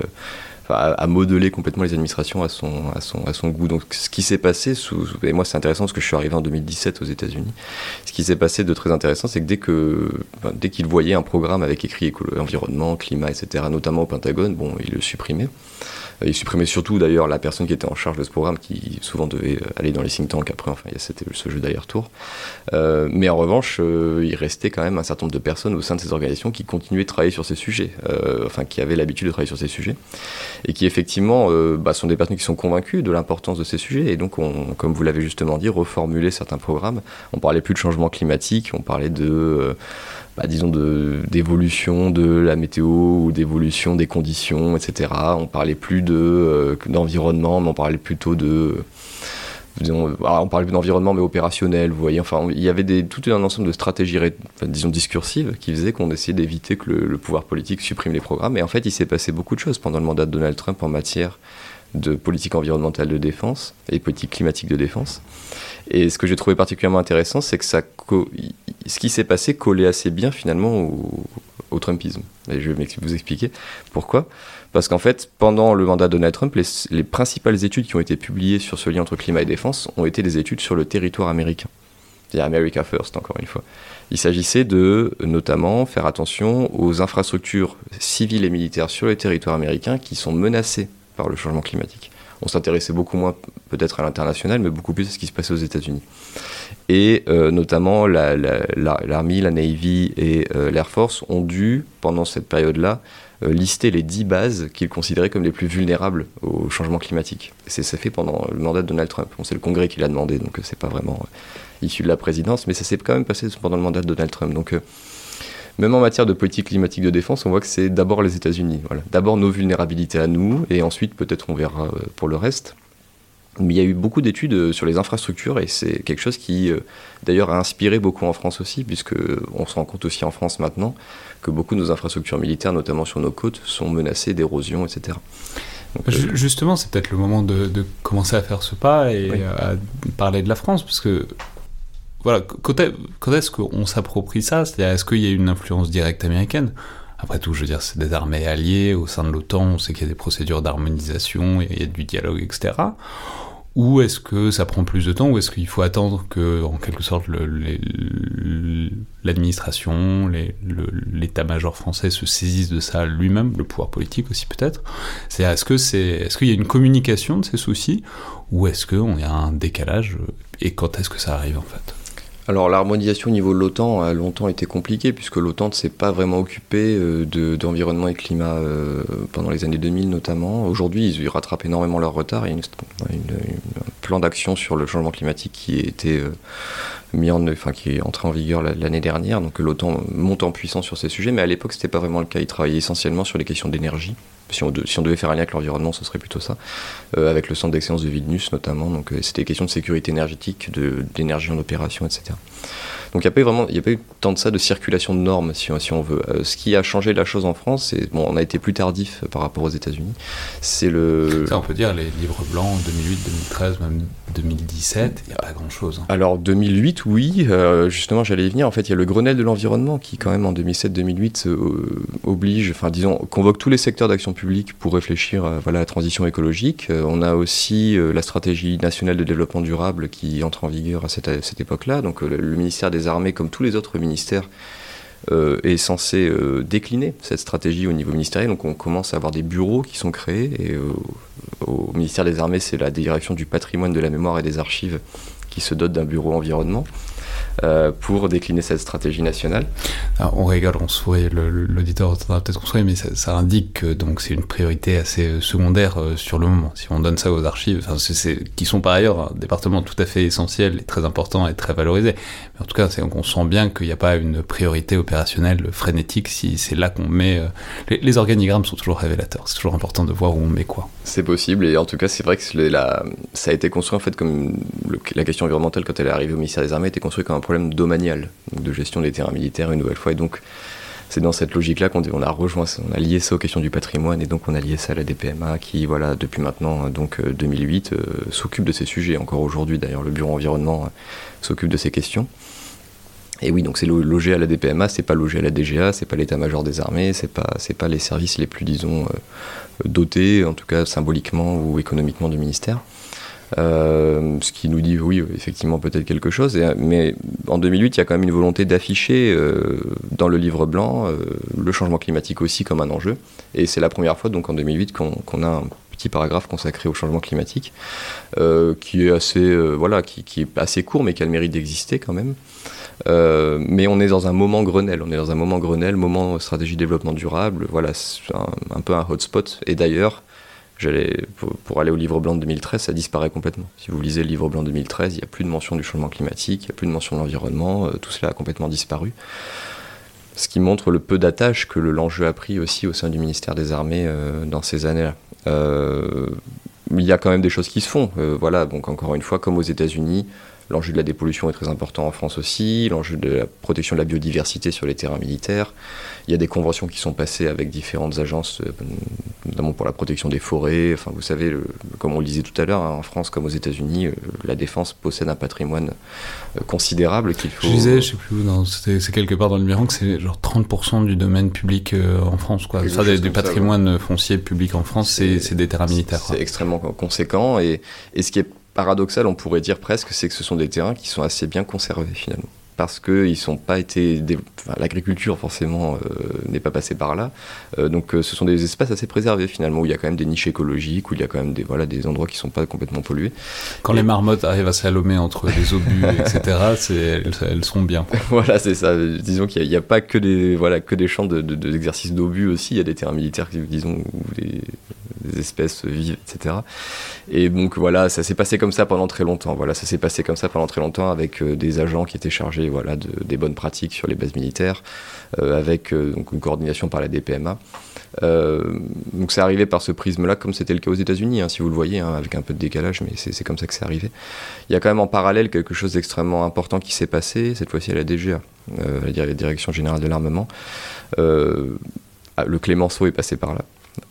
à, modeler complètement les administrations à son, à son, à son goût. Donc ce qui s'est passé, sous, et moi c'est intéressant parce que je suis arrivé en 2017 aux États-Unis, ce qui s'est passé de très intéressant, c'est que dès que dès qu'il voyait un programme avec écrit environnement, climat, etc., notamment au Pentagone, bon, il le supprimait. Il supprimait surtout d'ailleurs la personne qui était en charge de ce programme, qui souvent devait euh, aller dans les think tanks après, enfin a ce jeu d'aller-retour. Euh, mais en revanche, euh, il restait quand même un certain nombre de personnes au sein de ces organisations qui continuaient de travailler sur ces sujets, enfin qui avaient l'habitude de travailler sur ces sujets. et qui effectivement bah, sont des personnes qui sont convaincues de l'importance de ces sujets, et donc, on, comme vous l'avez justement dit, reformuler certains programmes. On parlait plus de changement climatique, on parlait de bah, disons, d'évolution de, la météo ou d'évolution des conditions, etc. On parlait plus euh, d'environnement, mais on parlait plutôt de. Disons, ah, on parlait d'environnement mais opérationnel, vous voyez. Enfin, il y avait tout un ensemble de stratégies, disons, discursives qui faisaient qu'on essayait d'éviter que le, pouvoir politique supprime les programmes. Et en fait, il s'est passé beaucoup de choses pendant le mandat de Donald Trump en matière de politique environnementale de défense et politique climatique de défense. Et ce que j'ai trouvé particulièrement intéressant, c'est que ça ce qui s'est passé collait assez bien finalement au, Trumpisme. Et je vais vous expliquer pourquoi. Parce qu'en fait, pendant le mandat de Donald Trump, les, les, principales études qui ont été publiées sur ce lien entre climat et défense ont été des études sur le territoire américain. C'est-à-dire America First, encore une fois. Il s'agissait de notamment faire attention aux infrastructures civiles et militaires sur le territoire américain qui sont menacées par le changement climatique. On s'intéressait beaucoup moins peut-être à l'international, mais beaucoup plus à ce qui se passait aux États-Unis. Et euh, notamment l'Army, la, Navy et euh, l'Air Force ont dû, pendant cette période-là, euh, lister les 10 bases qu'ils considéraient comme les plus vulnérables au changement climatique. C'est ça fait pendant le mandat de Donald Trump. c'est le Congrès qui l'a demandé, donc c'est pas vraiment issu de la présidence, mais ça s'est quand même passé pendant le mandat de Donald Trump. Donc même en matière de politique climatique de défense, on voit que c'est d'abord les États-Unis. Voilà. D'abord nos vulnérabilités à nous, et ensuite peut-être on verra euh, pour le reste. Mais il y a eu beaucoup d'études euh, sur les infrastructures et c'est quelque chose qui, euh, d'ailleurs, a inspiré beaucoup en France aussi, puisque on se rend compte aussi en France maintenant que beaucoup de nos infrastructures militaires, notamment sur nos côtes, sont menacées d'érosion, etc. Justement, c'est peut-être le moment de, commencer à faire ce pas et à parler de la France, parce que voilà, quand est-ce qu'on s'approprie ça? C'est-à-dire, est-ce qu'il y a une influence directe américaine? Après tout, je veux dire, c'est des armées alliées au sein de l'OTAN, on sait qu'il y a des procédures d'harmonisation, il y a du dialogue, etc. Ou est-ce que ça prend plus de temps, ou est-ce qu'il faut attendre que, en quelque sorte, l'administration, l'état-major français se saisisse de ça lui-même, le pouvoir politique aussi peut-être? C'est est-ce que c'est, est-ce qu'il y a une communication de ces soucis, ou est-ce qu'il y a un décalage, et quand est-ce que ça arrive en fait? Alors l'harmonisation au niveau de l'OTAN a longtemps été compliquée puisque l'OTAN ne s'est pas vraiment occupé euh, d'environnement et climat euh, pendant les années 2000 notamment. Aujourd'hui, ils rattrapent énormément leur retard. Il y a un plan d'action sur le changement climatique qui euh, mis en, enfin, qui est entré en vigueur l'année dernière. Donc l'OTAN monte en puissance sur ces sujets, mais à l'époque c'était pas vraiment le cas. Ils travaillaient essentiellement sur les questions d'énergie si on, devait faire un lien avec l'environnement, ce serait plutôt ça, euh, avec le centre d'excellence de Vilnius notamment. Donc euh, c'était des questions de sécurité énergétique, d'énergie en opération, etc. Donc il n'y a pas eu vraiment, il a pas tant de ça de circulation de normes, si, si on veut. Euh, ce qui a changé la chose en France, c'est bon, on a été plus tardif par rapport aux États-Unis. C'est le. Ça, on peut dire les livres blancs 2008, 2013, même 2017, il n'y a pas grand-chose. Hein. Alors 2008, oui. justement, j'allais y venir. En fait, il y a le Grenelle de l'environnement qui, quand même, en 2007-2008, oblige, enfin disons, convoque tous les secteurs d'action publique pour réfléchir à voilà, la transition écologique. Euh, on a aussi euh, la stratégie nationale de développement durable qui entre en vigueur à cette, cette époque-là. Donc euh, le, ministère des Armées, comme tous les autres ministères, est censé décliner cette stratégie au niveau ministériel. Donc on commence à avoir des bureaux qui sont créés. Et au ministère des Armées, c'est la direction du patrimoine, de la mémoire et des archives qui se dote d'un bureau environnement. Euh, pour décliner cette stratégie nationale. on rigole, on sourit, l'auditeur entendra peut-être qu'on sourit, mais ça, indique que donc c'est une priorité assez euh, secondaire euh, sur le moment. Si on donne ça aux archives, enfin, qui sont par ailleurs un département tout à fait essentiel et très important et très valorisé, mais en tout cas, on sent bien qu'il n'y a pas une priorité opérationnelle frénétique si c'est là qu'on met. Les, organigrammes sont toujours révélateurs, c'est toujours important de voir où on met quoi. C'est possible, et en tout cas, c'est vrai que la, ça a été construit en fait comme la question environnementale quand elle est arrivée au ministère des Armées était construite comme un problème domanial, de gestion des terrains militaires une nouvelle fois. Et donc, c'est dans cette logique-là qu'on on a rejoint, on a lié ça aux questions du patrimoine et donc on a lié ça à la DPMA qui, voilà, depuis maintenant, donc 2008, euh, euh, s'occupe de ces sujets. Encore aujourd'hui, d'ailleurs, le bureau environnement euh, s'occupe de ces questions. Et oui, donc c'est logé à la DPMA, c'est pas logé à la DGA, c'est pas l'état-major des armées, c'est pas, pas les services les plus, disons, dotés, en tout cas symboliquement ou économiquement du ministère. Euh, ce qui nous dit oui, effectivement, peut-être quelque chose. mais en 2008, il y a quand même une volonté d'afficher euh, dans le livre blanc euh, le changement climatique aussi comme un enjeu. Et c'est la première fois, donc en 2008, qu'on a un petit paragraphe consacré au changement climatique, qui est assez, voilà, qui, est assez court, mais qui a le mérite d'exister quand même. mais on est dans un moment Grenelle, on est dans un moment Grenelle, moment stratégie développement durable, voilà, c'est un, peu un hotspot. Et d'ailleurs, j'allais pour, aller au livre blanc de 2013, ça disparaît complètement. Si vous lisez le livre blanc de 2013, il n'y a plus de mention du changement climatique, il n'y a plus de mention de l'environnement, tout cela a complètement disparu ce qui montre le peu d'attache que l'enjeu a pris aussi au sein du ministère des Armées euh, dans ces années-là. Euh, il y a quand même des choses qui se font. Euh, voilà, donc encore une fois, comme aux États-Unis, L'enjeu de la dépollution est très important en France aussi, l'enjeu de la protection de la biodiversité sur les terrains militaires. Il y a des conventions qui sont passées avec différentes agences, euh, notamment pour la protection des forêts. Enfin, vous savez, comme on le disait tout à l'heure, hein, en France comme aux États-Unis, euh, la défense possède un patrimoine euh, considérable qu'il faut. Je disais, je sais plus où, c'est quelque part dans le numéro que c'est genre 30% du domaine public en France, quoi. Ça, du patrimoine foncier public en France, c'est des terrains militaires. C'est extrêmement conséquent et, et ce qui est paradoxal, on pourrait dire presque, c'est que ce sont des terrains qui sont assez bien conservés finalement parce qu'ils sont pas été. L'agriculture, forcément, euh, n'est pas passée par là. Euh, donc, euh, ce sont des espaces assez préservés, finalement, où il y a quand même des niches écologiques, où il y a quand même des, voilà, des endroits qui sont pas complètement pollués. Quand les marmottes arrivent à s'allomer entre les obus, etc., elles, elles, sont bien. voilà, c'est ça. Disons qu'il n'y a, pas que des, voilà, que des champs d'exercice de, d'obus aussi. Il y a des terrains militaires, disons, où des, espèces vivent, etc. Et donc, voilà, ça s'est passé comme ça pendant très longtemps. Voilà, ça s'est passé comme ça pendant très longtemps avec des agents qui étaient chargés voilà, des bonnes pratiques sur les bases militaires, euh, avec euh, donc une coordination par la DPMA. Euh, donc c'est arrivé par ce prisme-là, comme c'était le cas aux États-Unis, hein, si vous le voyez, hein, avec un peu de décalage, mais c'est comme ça que c'est arrivé. Il y a quand même en parallèle quelque chose d'extrêmement important qui s'est passé, cette fois-ci à la DGA, la Direction Générale de l'Armement. le Clémenceau est passé par là.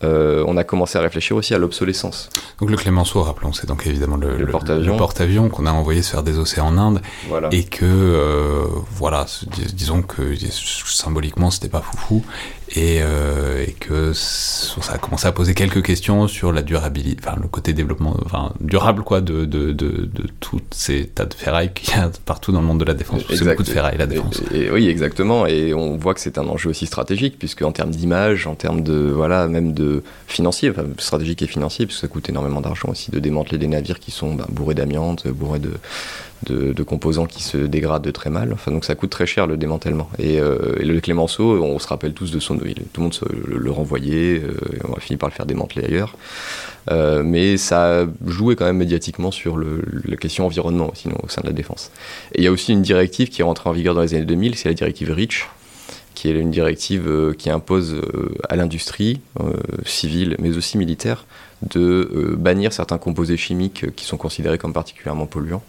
Euh, on a commencé à réfléchir aussi à l'obsolescence. Donc le Clémenceau, rappelons, c'est donc évidemment le, porte-avions. qu'on a envoyé se faire des océans en Inde. Et que euh, voilà, disons que symboliquement c'était pas foufou et, euh, et, que ça a commencé à poser quelques questions sur la durabilité, enfin le côté développement, enfin durable quoi de de, de, de toutes ces tas de ferraille qu'il y a partout dans le monde de la défense. C'est beaucoup de ferraille la défense. Et, oui exactement et on voit que c'est un enjeu aussi stratégique puisque en termes d'image, en termes de voilà même de financier, enfin, stratégique et financier puisque ça coûte énormément d'argent aussi de démanteler des navires qui sont ben, bourrés d'amiante, bourrés de de, composants qui se dégradent très mal. Enfin, donc ça coûte très cher le démantèlement. Et, euh, le Clémenceau, on se rappelle tous de son. Tout le monde le, renvoyait, euh, on a fini par le faire démanteler ailleurs. Euh, mais ça joué quand même médiatiquement sur la question environnement sinon au sein de la défense. Et il y a aussi une directive qui est rentrée en vigueur dans les années 2000, c'est la directive REACH, qui est une directive qui impose à l'industrie civile, mais aussi militaire, de bannir certains composés chimiques qui sont considérés comme particulièrement polluants.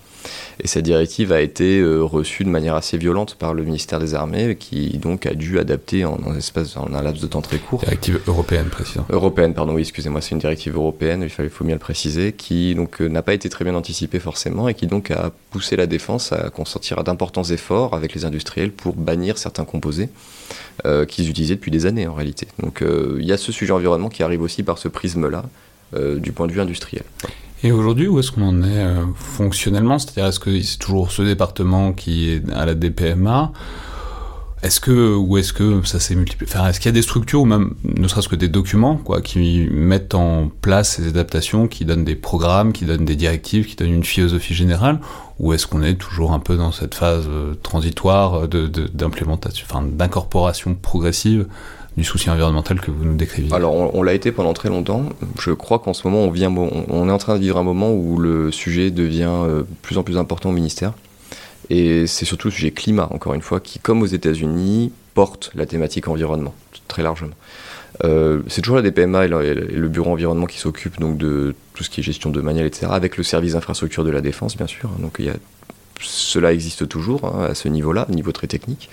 Et cette directive a été euh, reçue de manière assez violente par le ministère des Armées, qui donc a dû adapter en, un, espace, en un laps de temps très court. Directive européenne, précisément. Européenne, pardon, oui, excusez-moi, c'est une directive européenne, il fallait, faut bien le préciser, qui donc euh, n'a pas été très bien anticipée forcément et qui donc a poussé la défense à consentir d'importants efforts avec les industriels pour bannir certains composés euh, qu'ils utilisaient depuis des années en réalité. Donc il y a ce sujet environnement qui arrive aussi par ce prisme-là du point de vue industriel. Et aujourd'hui, où est-ce qu'on en est euh, fonctionnellement? C'est-à-dire, est-ce que c'est toujours ce département qui est à la DPMA est-ce que ou est-ce que ça s'est multiplié? Enfin, Est-ce qu'il y a des structures ou même ne serait-ce que des documents quoi, qui mettent en place ces adaptations, qui donnent des programmes, qui donnent des directives, qui donnent une philosophie générale? Ou est-ce qu'on est toujours un peu dans cette phase euh, transitoire de, d'implémentation, enfin d'incorporation progressive du souci environnemental que vous nous décrivez Alors, on, l'a été pendant très longtemps. Je crois qu'en ce moment, on, vient, on, est en train de vivre un moment où le sujet devient euh, plus en plus important au ministère. Et c'est surtout le sujet climat, encore une fois, qui, comme aux États-Unis, porte la thématique environnement, très largement. Euh, c'est toujours la DPMA et le, bureau environnement qui s'occupe de tout ce qui est gestion de manuel, etc., avec le service d'infrastructure de la défense, bien sûr. Donc il y a cela existe toujours hein, à ce niveau-là, niveau très technique.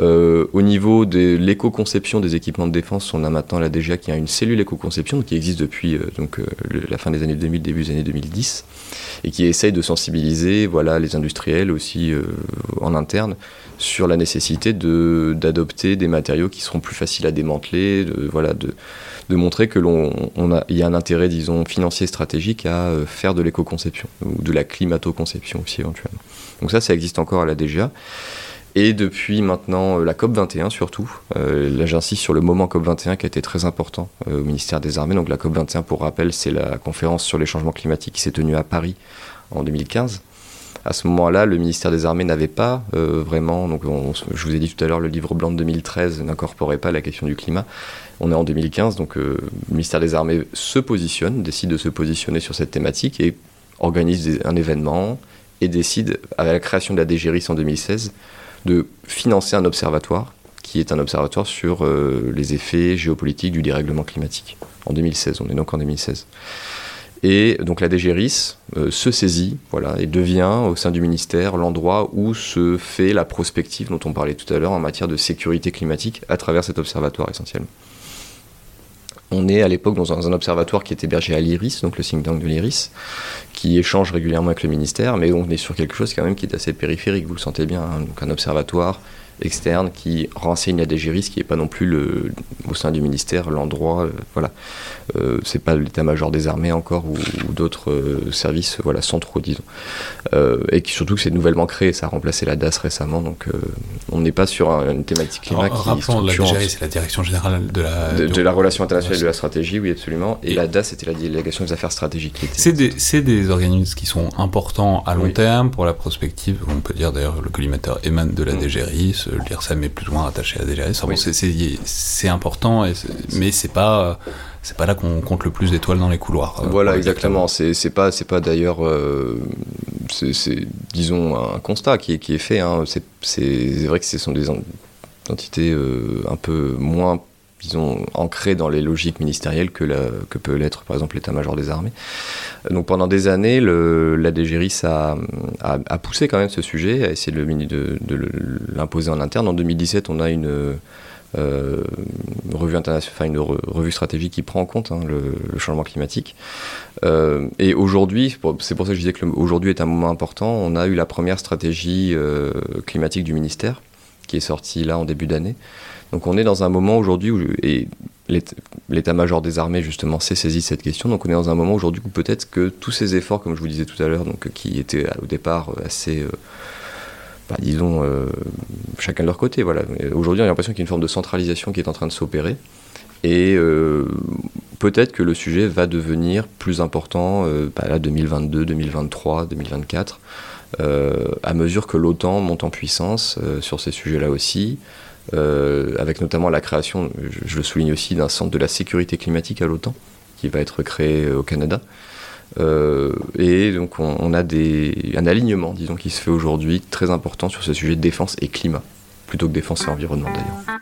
Euh, au niveau de l'éco-conception des équipements de défense, on a maintenant la DGA qui a une cellule éco-conception qui existe depuis euh, donc, euh, la fin des années 2000, début des années 2010, et qui essaye de sensibiliser voilà, les industriels aussi en interne sur la nécessité d'adopter des matériaux qui seront plus faciles à démanteler, de, voilà, de, de montrer que l'on a, y a un intérêt, disons, financier stratégique à euh, faire de l'éco-conception ou de la climato-conception aussi éventuellement. Donc ça, ça existe encore à la DGA. Et depuis maintenant euh, la COP 21 surtout, euh, là j'insiste sur le moment COP 21 qui a été très important au ministère des Armées. Donc la COP 21, pour rappel, c'est la conférence sur les changements climatiques qui s'est tenue à Paris en 2015 À ce moment-là, le ministère des Armées n'avait pas vraiment, donc je vous ai dit tout à l'heure, le livre blanc de 2013 n'incorporait pas la question du climat. On est en 2015, donc le ministère des Armées se positionne, décide de se positionner sur cette thématique et organise un événement et décide, à la création de la DGRIS en 2016, de financer un observatoire qui est un observatoire sur euh, les effets géopolitiques du dérèglement climatique. En 2016, on est donc en 2016. Et donc la DGRIS euh, se saisit voilà, et devient au sein du ministère l'endroit où se fait la prospective dont on parlait tout à l'heure en matière de sécurité climatique à travers cet observatoire essentiellement. On est à l'époque dans un, observatoire qui est hébergé à l'IRIS, donc le think tank de l'IRIS, qui échange régulièrement avec le ministère, mais on est sur quelque chose quand même qui est assez périphérique, vous le sentez bien, hein. donc un observatoire externe qui renseigne la DGRIS, qui n'est pas non plus le, au sein du ministère l'endroit, euh, voilà. Euh, c'est pas l'état-major des armées encore ou, d'autres euh, services voilà, centraux, disons. et qui, surtout que c'est nouvellement créé, ça a remplacé la DAS récemment, donc on n'est pas sur une thématique climat qui rappelons, la DGRIS, c'est la direction générale de la... De, la relation internationale et de la stratégie, oui, absolument. Et, la DAS, c'était la délégation des affaires stratégiques. C'est des, des, organismes qui sont importants à long terme pour la prospective. On peut dire d'ailleurs le collimateur émane de la mm. DGRIS, l'IRSAM est plus ou moins attaché à la DGRIS. c'est important, et mais c'est pas c'est pas là qu'on compte le plus d'étoiles dans les couloirs. Euh, voilà, exactement. C'est pas, c'est pas d'ailleurs, euh, c'est disons un constat qui est, qui est fait. Hein. C'est vrai que ce sont des entités euh, un peu moins disons, ancrées dans les logiques ministérielles que, peut l'être par exemple l'état-major des armées. Donc pendant des années, le, la DGRIS a, poussé quand même ce sujet, a essayé de, l'imposer en interne. En 2017, on a une euh, revue internationale, revue stratégique qui prend en compte hein, le, changement climatique. Euh, et aujourd'hui, c'est pour ça que je disais que aujourd'hui est un moment important. On a eu la première stratégie euh, climatique du ministère qui est sortie là en début d'année. Donc on est dans un moment aujourd'hui où et l'état-major des armées justement s'est saisi de cette question. Donc on est dans un moment aujourd'hui où peut-être que tous ces efforts, comme je vous disais tout à l'heure, donc qui étaient au départ assez bah, disons, euh, chacun de leur côté. Voilà. Aujourd'hui, on a l'impression qu'il y a une forme de centralisation qui est en train de s'opérer. Et euh, peut-être que le sujet va devenir plus important euh, bah, là, 2022, 2023, 2024, à mesure que l'OTAN monte en puissance sur ces sujets-là aussi, avec notamment la création, je, le souligne aussi, d'un centre de la sécurité climatique à l'OTAN, qui va être créé au Canada. Euh, et donc on, a des, un alignement, disons, qui se fait aujourd'hui très important sur ce sujet de défense et climat, plutôt que défense et environnement d'ailleurs.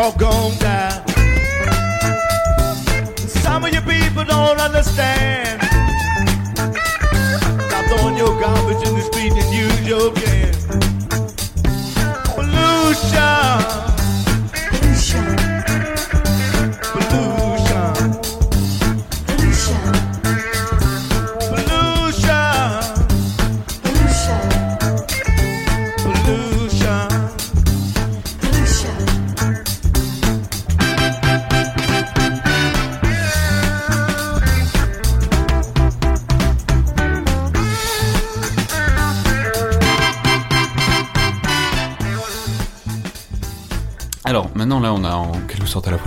all gone down. Some of you people don't understand. Stop throwing your garbage in the street and use your can.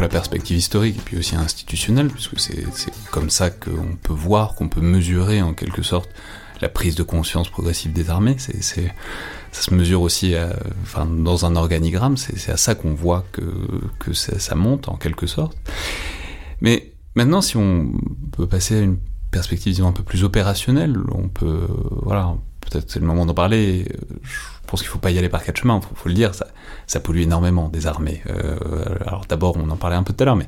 Perspective historique et puis aussi institutionnelle, puisque c'est comme ça qu'on peut voir, qu'on peut mesurer en quelque sorte la prise de conscience progressive des armées. C'est ça se mesure aussi enfin, dans un organigramme, c'est à ça qu'on voit que, ça, monte en quelque sorte. Mais maintenant, si on peut passer à une perspective disons, un peu plus opérationnelle, on peut, voilà, peut-être c'est le moment d'en parler. Pense qu'il faut pas y aller par quatre chemins, faut, faut le dire, ça, pollue énormément des armées. Euh, alors d'abord, on en parlait un peu tout à l'heure, mais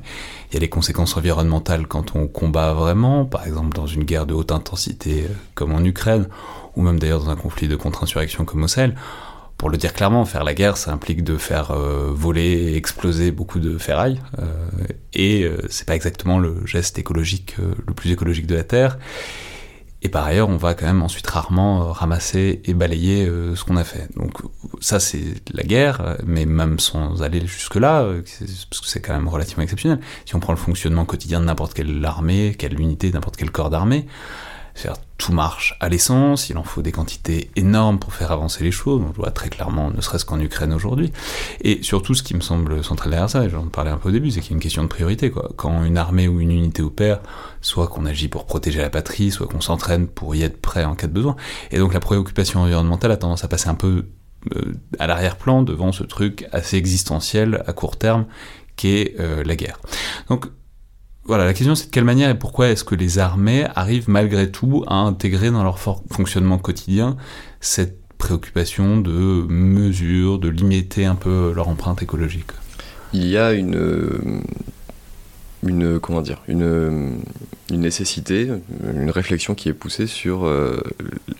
il y a les conséquences environnementales quand on combat vraiment, par exemple dans une guerre de haute intensité euh, comme en Ukraine, ou même d'ailleurs dans un conflit de contre-insurrection comme au Sahel. Pour le dire clairement, faire la guerre, ça implique de faire euh, voler exploser beaucoup de ferraille, euh, et c'est pas exactement le geste écologique le plus écologique de la Terre. Et par ailleurs, on va quand même ensuite rarement euh, ramasser et balayer euh, ce qu'on a fait. Donc ça, c'est la guerre, mais même sans aller jusque-là, euh, parce que c'est quand même relativement exceptionnel. Si on prend le fonctionnement quotidien de n'importe quelle armée, quelle unité, n'importe quel corps d'armée, c'est-à-dire, tout marche à l'essence, il en faut des quantités énormes pour faire avancer les choses, on le voit très clairement, ne serait-ce qu'en Ukraine aujourd'hui. Et surtout, ce qui me semble central derrière ça, et j'en parlais un peu au début, c'est qu'il y a une question de priorité. Quoi. Quand une armée ou une unité opère, soit qu'on agit pour protéger la patrie, soit qu'on s'entraîne pour y être prêt en cas de besoin. Et donc la préoccupation environnementale a tendance à passer un peu euh, à l'arrière-plan devant ce truc assez existentiel à court terme qu'est euh, la guerre. Donc voilà, la question c'est de quelle manière et pourquoi est-ce que les armées arrivent malgré tout à intégrer dans leur fonctionnement quotidien cette préoccupation de mesure, de limiter un peu leur empreinte écologique? Il y a une, comment dire, une nécessité, une réflexion qui est poussée sur euh,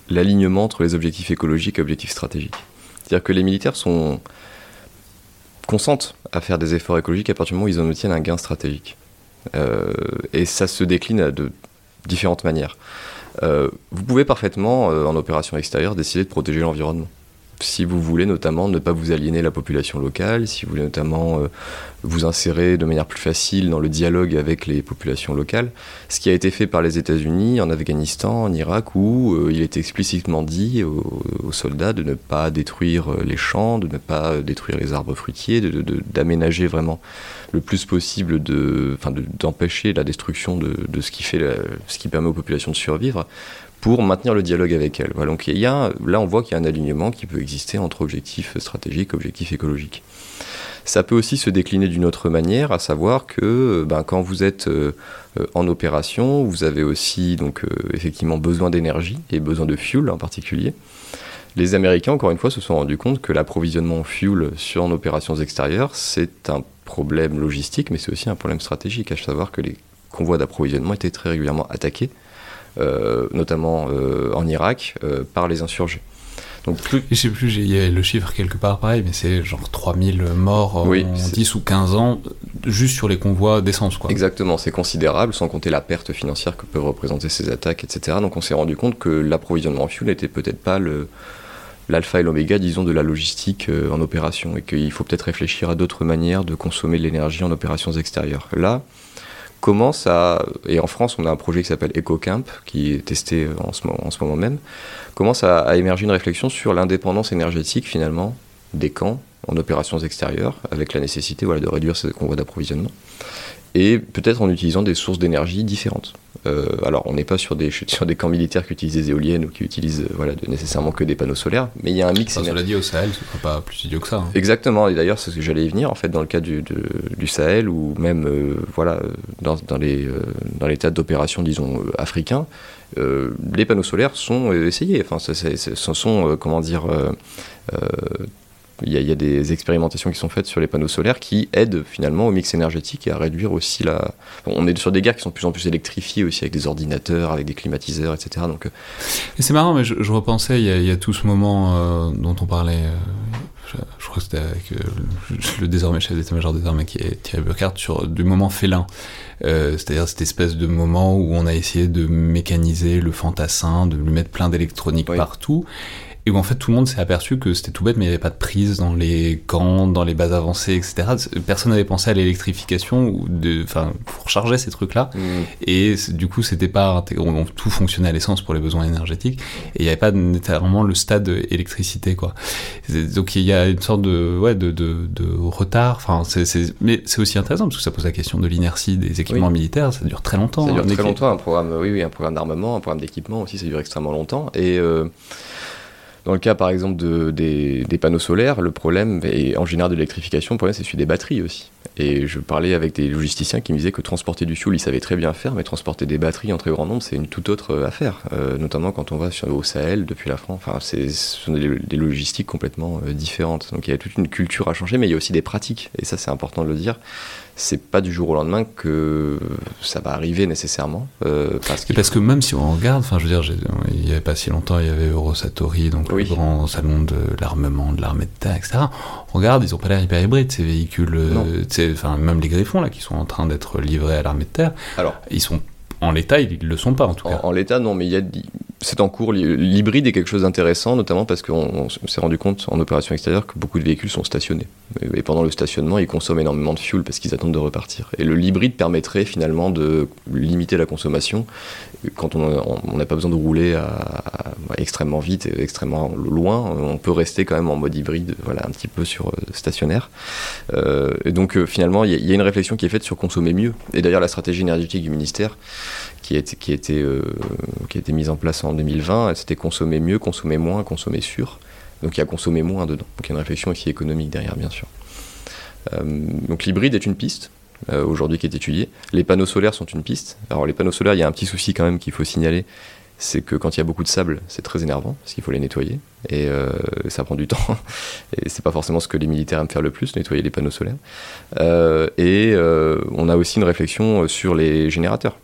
l'alignement entre les objectifs écologiques et objectifs stratégiques. C'est-à-dire que les militaires sont consentent à faire des efforts écologiques à partir du moment où ils en obtiennent un gain stratégique. Euh, et ça se décline de différentes manières. Euh, vous pouvez parfaitement, euh, en opération extérieure, décider de protéger l'environnement. Si vous voulez notamment ne pas vous aliéner la population locale, si vous voulez notamment euh, vous insérer de manière plus facile dans le dialogue avec les populations locales, ce qui a été fait par les États-Unis en Afghanistan, en Irak, où euh, il est explicitement dit aux, soldats de ne pas détruire euh, les champs, de ne pas détruire les arbres fruitiers, d'aménager vraiment le plus possible d'empêcher la destruction de, ce qui ce qui permet aux populations de survivre pour maintenir le dialogue avec. Voilà, donc il y a, là, on voit qu'il y a un alignement qui peut exister entre objectifs stratégiques objectifs écologiques. Ça peut aussi se décliner d'une autre manière, à savoir que ben, quand vous êtes euh, en opération, vous avez aussi donc euh, effectivement besoin d'énergie et besoin de fuel en particulier. Les Américains, encore une fois, se sont rendus compte que l'approvisionnement en fuel sur en opérations extérieures, c'est un problème logistique, mais c'est aussi un problème stratégique, à savoir que les convois d'approvisionnement étaient très régulièrement attaqués, notamment euh, en Irak, euh, par les insurgés. Donc plus... Je sais plus, il y a le chiffre quelque part pareil, mais c'est genre 3000 morts en oui, 10 ou 15 ans, juste sur les convois d'essence. Quoi. Exactement, c'est considérable, sans compter la perte financière que peuvent représenter ces attaques, etc. Donc on s'est rendu compte que l'approvisionnement en fuel n'était peut-être pas le, l'alpha et l'oméga, disons, de la logistique euh, en opération, et qu'il faut peut-être réfléchir à d'autres manières de consommer de l'énergie en opérations extérieures. Là, commence à, et en France on a un projet qui s'appelle EcoCamp, qui est testé en ce, en ce moment même, commence à, à, émerger une réflexion sur l'indépendance énergétique finalement des camps en opérations extérieures, avec la nécessité voilà, de réduire ces convois d'approvisionnement, et peut-être en utilisant des sources d'énergie différentes. Euh, alors on n'est pas sur des, sur des camps militaires qui utilisent des éoliennes ou qui utilisent voilà, de, nécessairement que des panneaux solaires, mais il y a un mix. Enfin, cela dit au Sahel, ce sera pas plus idiot que ça. Hein. Exactement, et d'ailleurs c'est ce que j'allais y venir en fait dans le cas du, de, du Sahel ou même euh, voilà dans, dans les euh, dans les tas d'opérations disons euh, africains, euh, les panneaux solaires sont essayés. Enfin, ce sont euh, comment dire il y, a, il y, a des expérimentations qui sont faites sur les panneaux solaires qui aident finalement au mix énergétique et à réduire aussi la. Bon, on est sur des guerres qui sont de plus en plus électrifiées aussi avec des ordinateurs, avec des climatiseurs, etc. Donc. Et c'est marrant, mais je, je repensais, il y, a, il y, a, tout ce moment euh, dont on parlait. Euh, je, je, crois que c'était avec euh, le désormais chef d'état-major des armées qui est Thierry Burkhardt sur du moment félin. Euh, c'est-à-dire cette espèce de moment où on a essayé de mécaniser le fantassin, de lui mettre plein d'électronique oui. partout, et où en fait tout le monde s'est aperçu que c'était tout bête, mais il n'y avait pas de prise dans les camps, dans les bases avancées, etc. Personne n'avait pensé à l'électrification ou de, enfin, pour charger ces trucs-là. Mmh. Et du coup, c'était pas tout fonctionnait à l'essence pour les besoins énergétiques, et il n'y avait pas nécessairement le stade électricité, quoi. Donc il y a une sorte de, ouais, de, de, de retard. Enfin, c'est, mais c'est aussi intéressant parce que ça pose la question de l'inertie des équipements oui. militaires. Ça dure très longtemps. Ça dure très longtemps. Un programme, oui, oui, un programme d'armement, un programme d'équipement aussi, ça dure extrêmement longtemps. Et euh, dans le cas, par exemple, de, des, panneaux solaires, le problème, et en général de l'électrification, le problème, c'est celui des batteries aussi. Et je parlais avec des logisticiens qui me disaient que transporter du fuel, ils savaient très bien faire, mais transporter des batteries en très grand nombre, c'est une toute autre affaire. Euh, notamment quand on va sur, au Sahel, depuis la France. Enfin, ce sont des, logistiques complètement euh, différentes. Donc il y a toute une culture à changer, mais il y a aussi des pratiques. Et ça, c'est important de le dire c'est pas du jour au lendemain que ça va arriver nécessairement. Euh, parce, parce que même si on regarde, enfin je veux dire, il n'y avait pas si longtemps, il y avait Eurosatori, donc le grand salon de l'armement, de l'armée de terre, etc. On regarde, ils n'ont pas l'air hyper hybrides ces véhicules, euh, enfin même les Griffons là qui sont en train d'être livrés à l'armée de terre. Alors, ils sont en l'état, ils ne le sont pas en tout cas. En, l'état, non, mais il y a, c'est en cours. L'hybride est quelque chose d'intéressant, notamment parce qu'on s'est rendu compte en opération extérieure que beaucoup de véhicules sont stationnés. Et pendant le stationnement, ils consomment énormément de fuel parce qu'ils attendent de repartir. Et le hybride permettrait finalement de limiter la consommation quand on n'a pas besoin de rouler extrêmement vite et extrêmement loin. On peut rester quand même en mode hybride, voilà, un petit peu sur euh, stationnaire. Euh, et donc euh, finalement, il y, y, a une réflexion qui est faite sur consommer mieux. Et d'ailleurs, la stratégie énergétique du ministère qui a été, qui euh, qui mise en place en 2020, c'était consommer mieux, consommer moins, consommer sûr. Donc il y a consommer moins dedans. Donc il y a une réflexion aussi économique derrière, bien sûr. Euh, donc l'hybride est une piste. Euh, aujourd'hui qui est étudiée. Les panneaux solaires sont une piste. Alors les panneaux solaires, il y a un petit souci quand même qu'il faut signaler, c'est que quand il y a beaucoup de sable, c'est très énervant parce qu'il faut les nettoyer et euh, ça prend du temps. Et c'est pas forcément ce que les militaires aiment faire le plus, nettoyer les panneaux solaires. Euh, et euh, on a aussi une réflexion sur les générateurs,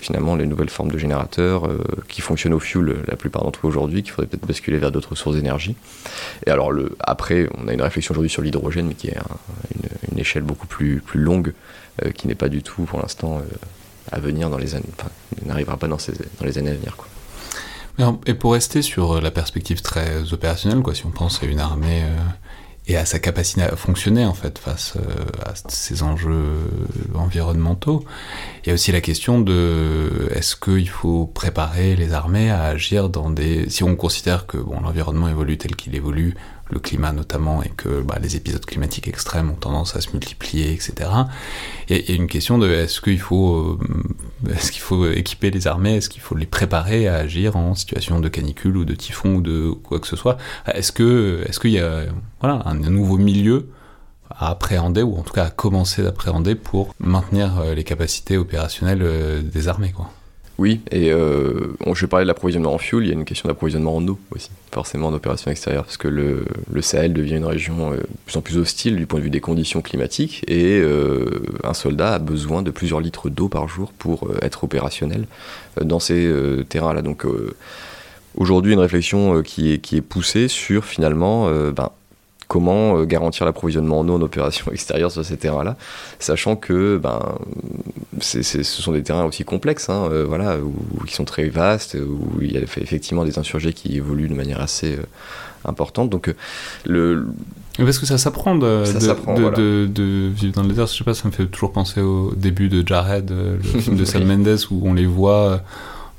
finalement les nouvelles formes de générateurs qui fonctionnent au fuel la plupart d'entre eux aujourd'hui, qu'il faudrait peut-être basculer vers d'autres sources d'énergie. Et alors après, on a une réflexion aujourd'hui sur l'hydrogène, mais qui est une, une, échelle beaucoup plus, plus longue, qui n'est pas du tout pour l'instant à venir dans les années, n'arrivera pas dans, les années à venir. Et pour rester sur euh, la perspective très opérationnelle, quoi, si on pense à une armée euh, et à sa capacité à fonctionner en fait face euh, à ces enjeux environnementaux, il y a aussi la question de est-ce qu'il faut préparer les armées à agir dans des si on considère que bon l'environnement évolue tel qu'il évolue le climat notamment, et que bah, les épisodes climatiques extrêmes ont tendance à se multiplier, etc. Y, a une question de est-ce qu'il faut, euh, est-ce faut équiper les armées, est-ce qu'il faut les préparer à agir en situation de canicule ou de typhon ou de quoi que ce soit? Est-ce est-ce qu'il y a voilà un, nouveau milieu à appréhender ou en tout cas à commencer d'appréhender pour maintenir euh, les capacités opérationnelles euh, des armées, quoi? Oui, et euh, je vais parler de l'approvisionnement en fuel, il y a une question d'approvisionnement en eau aussi, forcément en opération extérieure, parce que le, le Sahel devient une région euh, de plus en plus hostile du point de vue des conditions climatiques, et euh, un soldat a besoin de plusieurs litres d'eau par jour pour être opérationnel dans ces terrains-là. Donc aujourd'hui, une réflexion qui, est, qui est poussée sur finalement ben, comment euh, garantir l'approvisionnement en eau en opération extérieure sur ces terrains-là, sachant que ben, ce sont des terrains aussi complexes, hein, euh, voilà, qui sont très vastes, où il y a effectivement des insurgés qui évoluent de manière assez euh, importante. Donc, le, parce que ça s'apprend de, de, vivre dans le désert. Je sais pas, ça me fait toujours penser au début de Jared, le film de Sam Mendes, où on les voit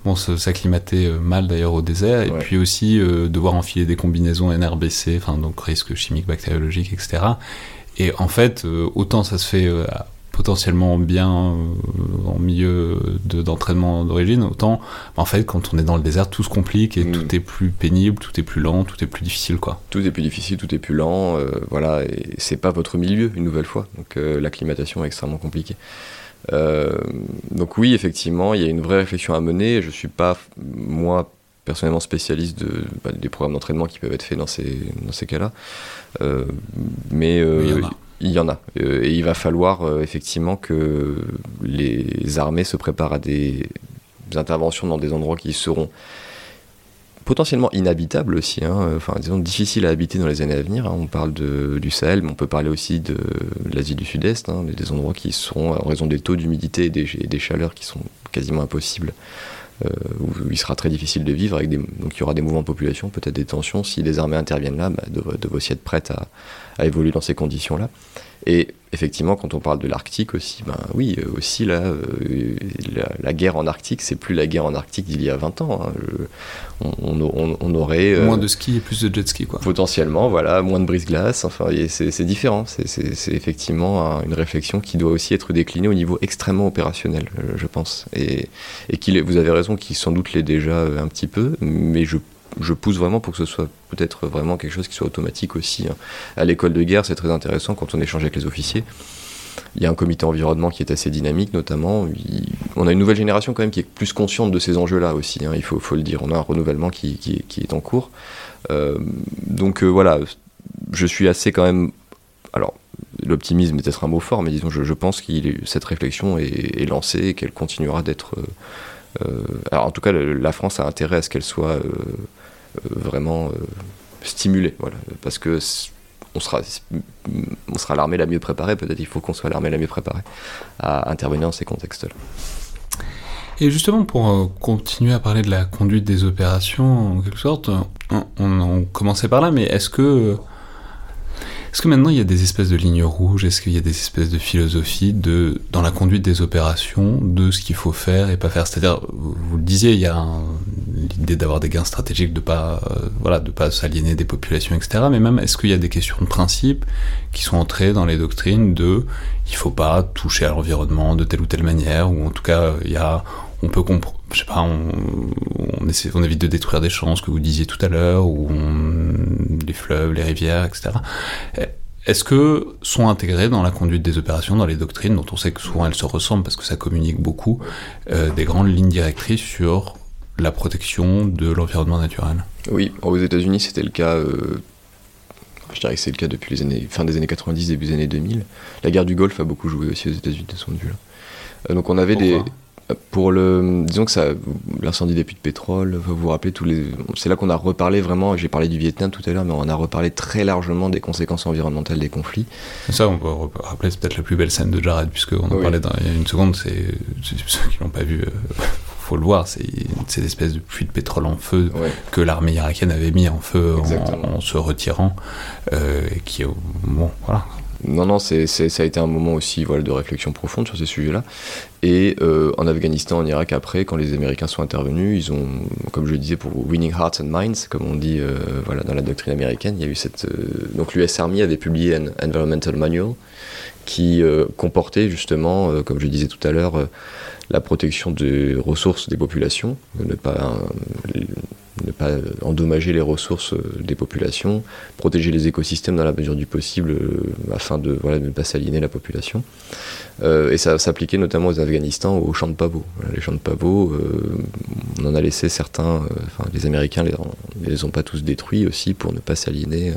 bon, s'acclimater euh, mal d'ailleurs au désert, et puis aussi euh, devoir enfiler des combinaisons NRBC, enfin donc risque chimique, bactériologique, etc. Et en fait, euh, autant ça se fait potentiellement bien en milieu d'entraînement d'origine, autant en fait quand on est dans le désert tout se complique et mm. tout est plus pénible, tout est plus lent, tout est plus difficile quoi. Tout est plus difficile, tout est plus lent, voilà, et c'est pas votre milieu une nouvelle fois, donc l'acclimatation est extrêmement compliquée. Euh, donc oui, effectivement, il y a une vraie réflexion à mener. Je ne suis pas, moi, personnellement spécialiste de, bah, des programmes d'entraînement qui peuvent être faits dans ces, dans ces cas-là. Euh, mais euh, il y en a. et il va falloir effectivement que les armées se préparent à des interventions dans des endroits qui seront potentiellement inhabitable aussi, hein, enfin disons difficile à habiter dans les années à venir. Hein. On parle du Sahel, mais on peut parler aussi de, l'Asie du Sud-Est, hein, des endroits qui sont, en raison des taux d'humidité et des, chaleurs qui sont quasiment impossibles, euh, où il sera très difficile de vivre, avec des, donc il y aura des mouvements de population, peut-être des tensions. Si les armées interviennent là, bah, de, de aussi être prêtes à, à évoluer dans ces conditions-là. Et effectivement, quand on parle de l'Arctique aussi, ben oui, euh, aussi là, euh, la, guerre en Arctique, c'est plus la guerre en Arctique d'il y a 20 ans. Hein. on, aurait euh, moins de ski et plus de jet ski, quoi. Potentiellement, voilà, moins de brise-glace. Enfin, c'est différent. C'est effectivement une réflexion qui doit aussi être déclinée au niveau extrêmement opérationnel, je pense. Et, et vous avez raison, qui sans doute l'est déjà un petit peu, mais je je pousse vraiment pour que ce soit peut-être vraiment quelque chose qui soit automatique aussi. Hein. À l'école de guerre, c'est très intéressant quand on échange avec les officiers. Il y a un comité environnement qui est assez dynamique, notamment. on a une nouvelle génération quand même qui est plus consciente de ces enjeux-là aussi, hein, il faut, le dire. On a un renouvellement qui, est en cours. Euh, donc voilà, je suis assez quand même. Alors, l'optimisme est peut-être un mot fort, mais disons, je, pense que cette réflexion est, est lancée et qu'elle continuera d'être. Euh, alors, en tout cas, la France a intérêt à ce qu'elle soit vraiment stimulée, voilà, parce que on sera, on sera l'armée la mieux préparée, peut-être il faut qu'on soit l'armée la mieux préparée à intervenir dans ces contextes-là. Et justement, pour euh, continuer à parler de la conduite des opérations, en quelque sorte, on commençait par là, mais est-ce que est-ce que maintenant il y a des espèces de lignes rouges? Est-ce qu'il y a des espèces de philosophie de, dans la conduite des opérations de ce qu'il faut faire et pas faire? C'est-à-dire, vous, le disiez, il y a l'idée d'avoir des gains stratégiques, de pas, euh, voilà, de pas s'aliéner des populations, etc. Mais même, est-ce qu'il y a des questions de principe qui sont entrées dans les doctrines de il faut pas toucher à l'environnement de telle ou telle manière, ou en tout cas, il y a on peut comprendre, je sais pas, on, essaie, on, évite de détruire des champs, ce que vous disiez tout à l'heure, ou les fleuves, les rivières, etc. Est-ce que sont intégrées dans la conduite des opérations, dans les doctrines, dont on sait que souvent elles se ressemblent parce que ça communique beaucoup, euh, des grandes lignes directrices sur la protection de l'environnement naturel? Oui, aux États-Unis c'était le cas. Euh, je dirais que c'est le cas depuis les années, fin des années 90, début des années 2000. La guerre du Golfe a beaucoup joué aussi aux États-Unis de son vue-là. Euh, donc on avait des pour le, disons que ça, l'incendie des puits de pétrole, vous vous rappelez tous les, c'est là qu'on a reparlé vraiment. J'ai parlé du Vietnam tout à l'heure, mais on a reparlé très largement des conséquences environnementales des conflits. Ça, on peut rappeler, c'est peut-être la plus belle scène de Jared, puisqu'on en parlait dans, il y a une seconde. C'est ceux qui l'ont pas vu. Euh, faut le voir, c'est cette espèce de puits de pétrole en feu que l'armée irakienne avait mis en feu en, se retirant, euh, qui bon, voilà, non, non, c'est, ça a été un moment aussi voilà, de réflexion profonde sur ces sujets-là. Et euh, en Afghanistan, en Irak, après, quand les Américains sont intervenus, ils ont, comme je le disais, pour Winning Hearts and Minds, comme on dit euh, voilà, dans la doctrine américaine, il y a eu cette. Euh, donc l'US Army avait publié un Environmental Manual qui comportait justement, comme je disais tout à l'heure, la protection des ressources des populations, ne pas ne pas endommager les ressources euh, des populations, protéger les écosystèmes dans la mesure du possible euh, afin de, ne pas s'aliéner la population. Euh, et ça s'appliquait notamment aux Afghanistan, aux champs de pavots. les champs de pavots, on en a laissé certains, les Américains les, les ont pas tous détruits aussi pour ne pas s'aliéner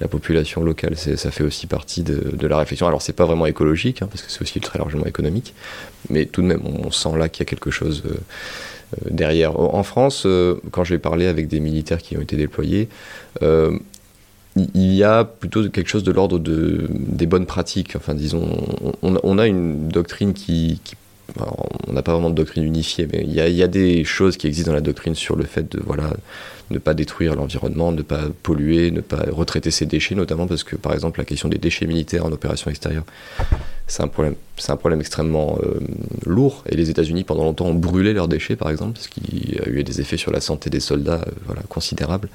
la population locale. Ça fait aussi partie de, la réflexion. Alors c'est pas vraiment écologique, hein, parce que c'est aussi très largement économique, mais tout de même on, sent là qu'il y a quelque chose derrière. En France, euh, quand j'ai parlé avec des militaires qui ont été déployés, euh, il y a plutôt quelque chose de l'ordre de, des bonnes pratiques. Enfin, disons, on, a une doctrine qui, on n'a pas vraiment de doctrine unifiée, mais il y, y, a, des choses qui existent dans la doctrine sur le fait de voilà ne pas détruire l'environnement, ne pas polluer, ne pas retraiter ses déchets, notamment parce que, par exemple, la question des déchets militaires en opération extérieure, c'est un problème, c'est un problème extrêmement euh, lourd. Et les États-Unis, pendant longtemps, ont brûlé leurs déchets, par exemple, ce qui a eu des effets sur la santé des soldats euh, voilà, considérables.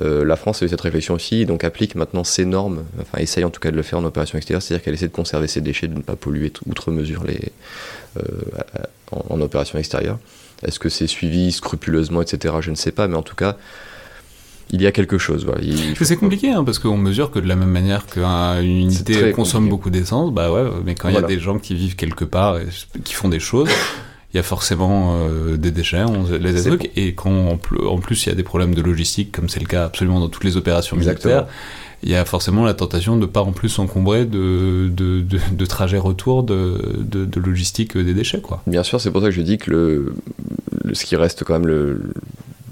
Euh, la France a eu cette réflexion aussi, donc applique maintenant ces normes, enfin essaye en tout cas de le faire en opération extérieure, c'est-à-dire qu'elle essaie de conserver ses déchets, de ne pas polluer outre mesure les, en, en opération extérieure. Est-ce que c'est suivi scrupuleusement, etc. Je ne sais pas, mais en tout cas, il y a quelque chose. Voilà. C'est compliqué, hein, parce qu'on mesure que de la même manière qu'une unité consomme beaucoup d'essence, bah ouais, mais quand il y a des gens qui vivent quelque part, et qui font des choses, il y a forcément euh, des déchets, on les trucs, et quand en plus il y a des problèmes de logistique, comme c'est le cas absolument dans toutes les opérations militaires, il y a forcément la tentation de ne pas en plus s'encombrer de, de, de, trajets retour de, de, logistique des déchets. Quoi. Bien sûr, c'est pour ça que je dis que le, ce qui reste quand même le,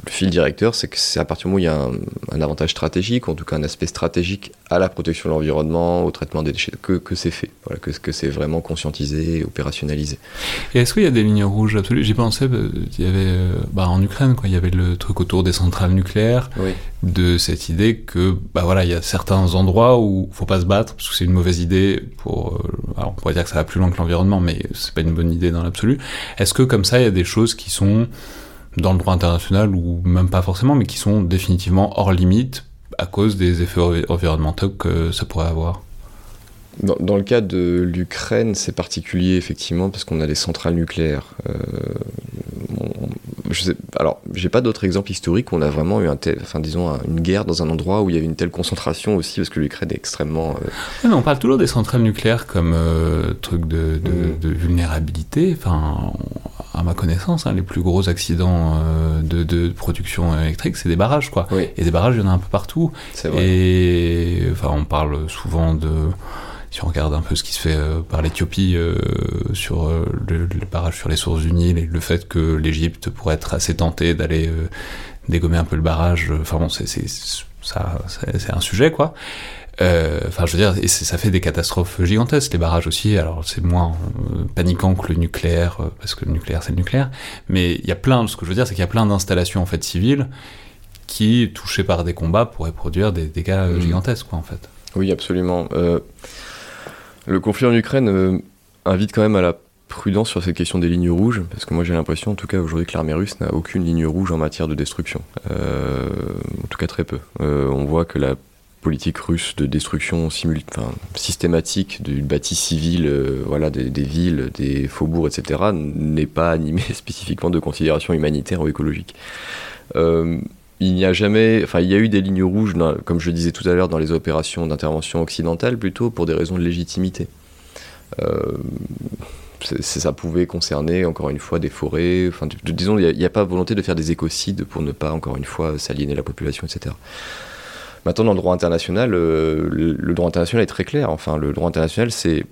le fil directeur, c'est que c'est à partir du moment où il y a un, avantage stratégique, en tout cas un aspect stratégique à la protection de l'environnement, au traitement des déchets, que, que c'est fait, voilà, que, que c'est vraiment conscientisé et opérationnalisé. Et est-ce qu'il y a des lignes rouges absolues? J'ai pensé, euh, il y avait euh, bah, en Ukraine, quoi, il y avait le truc autour des centrales nucléaires, de cette idée que bah voilà, il y a certains endroits où il faut pas se battre parce que c'est une mauvaise idée pour. Euh, alors on pourrait dire que ça va plus loin que l'environnement, mais c'est pas une bonne idée dans l'absolu. Est-ce que comme ça, il y a des choses qui sont dans le droit international ou même pas forcément, mais qui sont définitivement hors limite à cause des effets environnementaux que ça pourrait avoir. Dans, le cas de l'Ukraine, c'est particulier effectivement parce qu'on a des centrales nucléaires. Euh, je sais, alors, j'ai pas d'autres exemples historiques où on a vraiment eu un tel, enfin, disons, une guerre dans un endroit où il y avait une telle concentration aussi, parce que l'Ukraine est extrêmement. mais on parle toujours des centrales nucléaires comme truc de, de, de, vulnérabilité. Enfin, à ma connaissance, hein, les plus gros accidents de, de, production électrique, c'est des barrages, quoi. Et des barrages, il y en a un peu partout. Vrai. Et enfin, on parle souvent de si on regarde un peu ce qui se fait euh, par l'Éthiopie euh, sur euh, le, barrage sur les sources du Nil et le fait que l'Égypte pourrait être assez tentée d'aller dégommer un peu le barrage, enfin bon, c'est ça, c'est un sujet quoi. Enfin, je veux dire, et ça fait des catastrophes gigantesques, les barrages aussi. Alors, c'est moins paniquant que le nucléaire, parce que le nucléaire, c'est le nucléaire. Mais il y a plein, ce que je veux dire, c'est qu'il y a plein d'installations en fait civiles qui, touchées par des combats, pourraient produire des dégâts mmh. gigantesques, quoi, en fait. Oui, absolument. Le conflit en Ukraine euh, invite quand même à la prudence sur cette question des lignes rouges, parce que moi j'ai l'impression en tout cas aujourd'hui que l'armée russe n'a aucune ligne rouge en matière de destruction. Euh, en tout cas très peu. Euh, on voit que la politique russe de destruction systématique du bâti civil, voilà, des, villes, des faubourgs, etc., n'est pas animée spécifiquement de considérations humanitaires ou écologiques. Il n'y a jamais, il y a eu des lignes rouges, comme je disais tout à l'heure, dans les opérations d'intervention occidentale, plutôt pour des raisons de légitimité. Euh, ça pouvait concerner, encore une fois, des forêts. Disons, il n'y a, pas volonté de faire des écocides pour ne pas, encore une fois, s'aliéner la population, etc. Maintenant, dans le droit international, euh, le, droit international est très clair. Enfin, le droit international, c'est,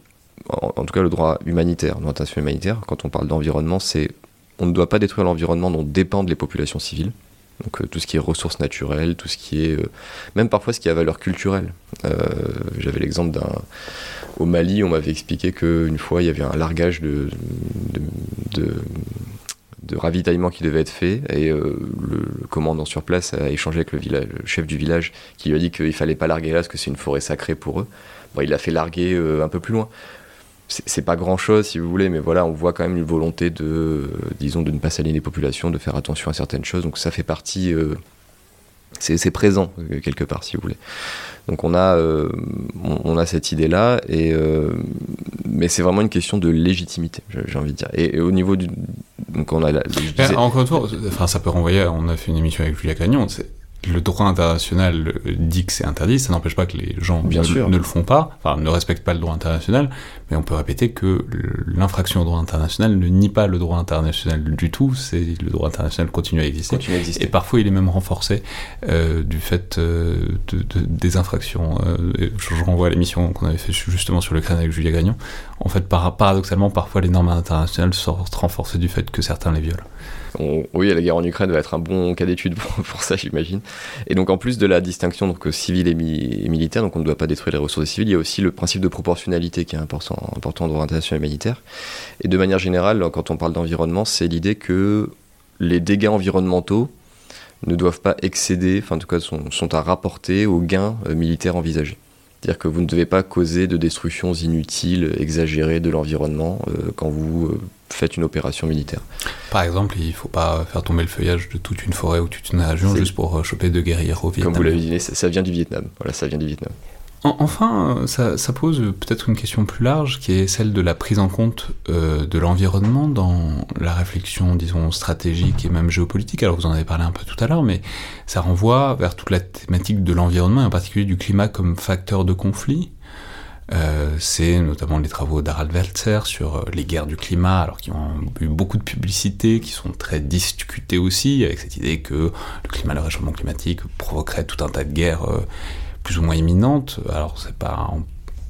en, en, tout cas, le droit humanitaire. Le droit international humanitaire, quand on parle d'environnement, c'est on ne doit pas détruire l'environnement dont dépendent les populations civiles. Donc euh, tout ce qui est ressources naturelles, tout ce qui est... Euh, même parfois ce qui a valeur culturelle. Euh, j'avais l'exemple d'un... Au Mali, on m'avait expliqué qu'une fois, il y avait un largage de, de, ravitaillement qui devait être fait, et le, commandant sur place a échangé avec le, le chef du village, qui lui a dit qu'il fallait pas larguer là, parce que c'est une forêt sacrée pour eux. Bon, il l'a fait larguer un peu plus loin c'est pas grand chose si vous voulez, mais voilà, on voit quand même une volonté de, disons, de ne pas s'aligner les populations, de faire attention à certaines choses. Donc ça fait partie, euh, c'est présent euh, quelque part si vous voulez. Donc on a, euh, on, a cette idée-là, et mais c'est vraiment une question de légitimité, j'ai envie de dire. Et, au niveau du, donc on a, la, encore une fois, enfin ça peut renvoyer. On a fait une émission avec Julia Gagnon le droit international dit que c'est interdit, ça n'empêche pas que les gens Bien ne, sûr. ne, le font pas, enfin ne respectent pas le droit international, mais on peut répéter que l'infraction au droit international ne nie pas le droit international du tout, c'est le droit international continue à exister, continue à exister. et parfois il est même renforcé euh, du fait euh, de, de, des infractions. Euh, je, je, renvoie à l'émission qu'on avait fait justement sur l'Ukraine avec Julia Gagnon. En fait, par, paradoxalement, parfois les normes internationales sortent renforcées du fait que certains les violent oui, la guerre en Ukraine va être un bon cas d'étude pour, ça, j'imagine. Et donc, en plus de la distinction donc, civile et, militaire, donc on ne doit pas détruire les ressources civiles, il y a aussi le principe de proportionnalité qui est important, important dans l'orientation humanitaire. Et de manière générale, quand on parle d'environnement, c'est l'idée que les dégâts environnementaux ne doivent pas excéder, enfin en tout cas sont, sont à rapporter aux gains euh, militaires envisagés. C'est-à-dire que vous ne devez pas causer de destructions inutiles, exagérées de l'environnement euh, quand vous euh, faites une opération militaire. Par exemple, il ne faut pas faire tomber le feuillage de toute une forêt ou toute une région juste pour euh, choper de guerriers au Vietnam. Comme vous l'avez dit, ça vient du Vietnam. Voilà, ça vient du Vietnam. Enfin, ça, pose peut-être une question plus large qui est celle de la prise en compte euh, de l'environnement dans la réflexion, disons, stratégique et même géopolitique. Alors vous en avez parlé un peu tout à l'heure, mais ça renvoie vers toute la thématique de l'environnement, en particulier du climat comme facteur de conflit. Euh, c'est notamment les travaux d'Harald Welzer sur euh, les guerres du climat, alors qui ont eu beaucoup de publicité, qui sont très discutés aussi, avec cette idée que le climat, le réchauffement climatique provoquerait tout un tas de guerres plus ou moins imminente. Alors c'est pas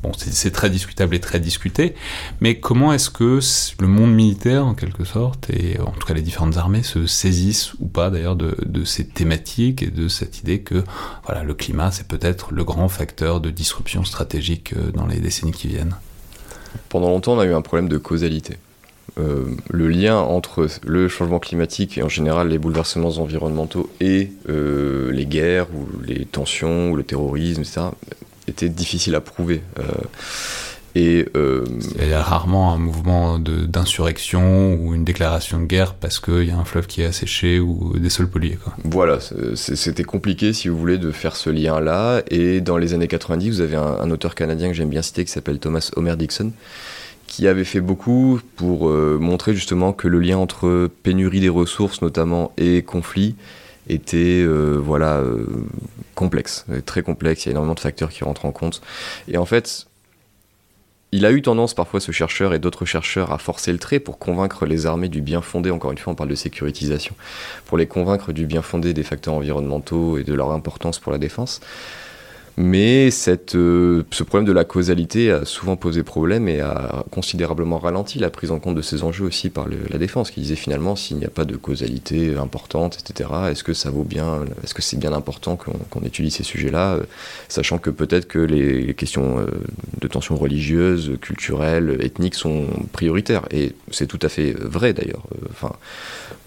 bon, c'est très discutable et très discuté, mais comment est-ce que le monde militaire, en quelque sorte, et en tout cas les différentes armées, se saisissent ou pas d'ailleurs de, ces thématiques et de cette idée que voilà, le climat, c'est peut-être le grand facteur de disruption stratégique euh, dans les décennies qui viennent? Pendant longtemps, on a eu un problème de causalité. Euh, le lien entre le changement climatique et en général les bouleversements environnementaux et euh, les guerres ou les tensions ou le terrorisme, etc., était difficile à prouver. Euh, et il y a rarement un mouvement d'insurrection ou une déclaration de guerre parce qu'il y a un fleuve qui est asséché ou des sols pollués. Quoi. Voilà, c'était compliqué si vous voulez de faire ce lien-là. Et dans les années 90, vous avez un, un auteur canadien que j'aime bien citer qui s'appelle Thomas Homer Dixon qui avait fait beaucoup pour montrer justement que le lien entre pénurie des ressources notamment et conflit était voilà complexe, très complexe. Il y a énormément de facteurs qui rentrent en compte. Et en fait, il a eu tendance parfois, ce chercheur et d'autres chercheurs, à forcer le trait pour convaincre les armées du bien fondé, encore une fois on parle de sécurisation, pour les convaincre du bien fondé des facteurs environnementaux et de leur importance pour la défense. Mais euh, ce problème de la causalité a souvent posé problème et a considérablement ralenti la prise en compte de ces enjeux aussi par la défense, qui disait finalement s'il n'y a pas de causalité importante, etc., est-ce que ça vaut bien, est-ce que c'est bien important qu'on étudie ces sujets-là, euh, sachant que peut-être que les questions euh, de tensions religieuses, culturelles, ethniques sont prioritaires. Et c'est tout à fait vrai d'ailleurs. Enfin,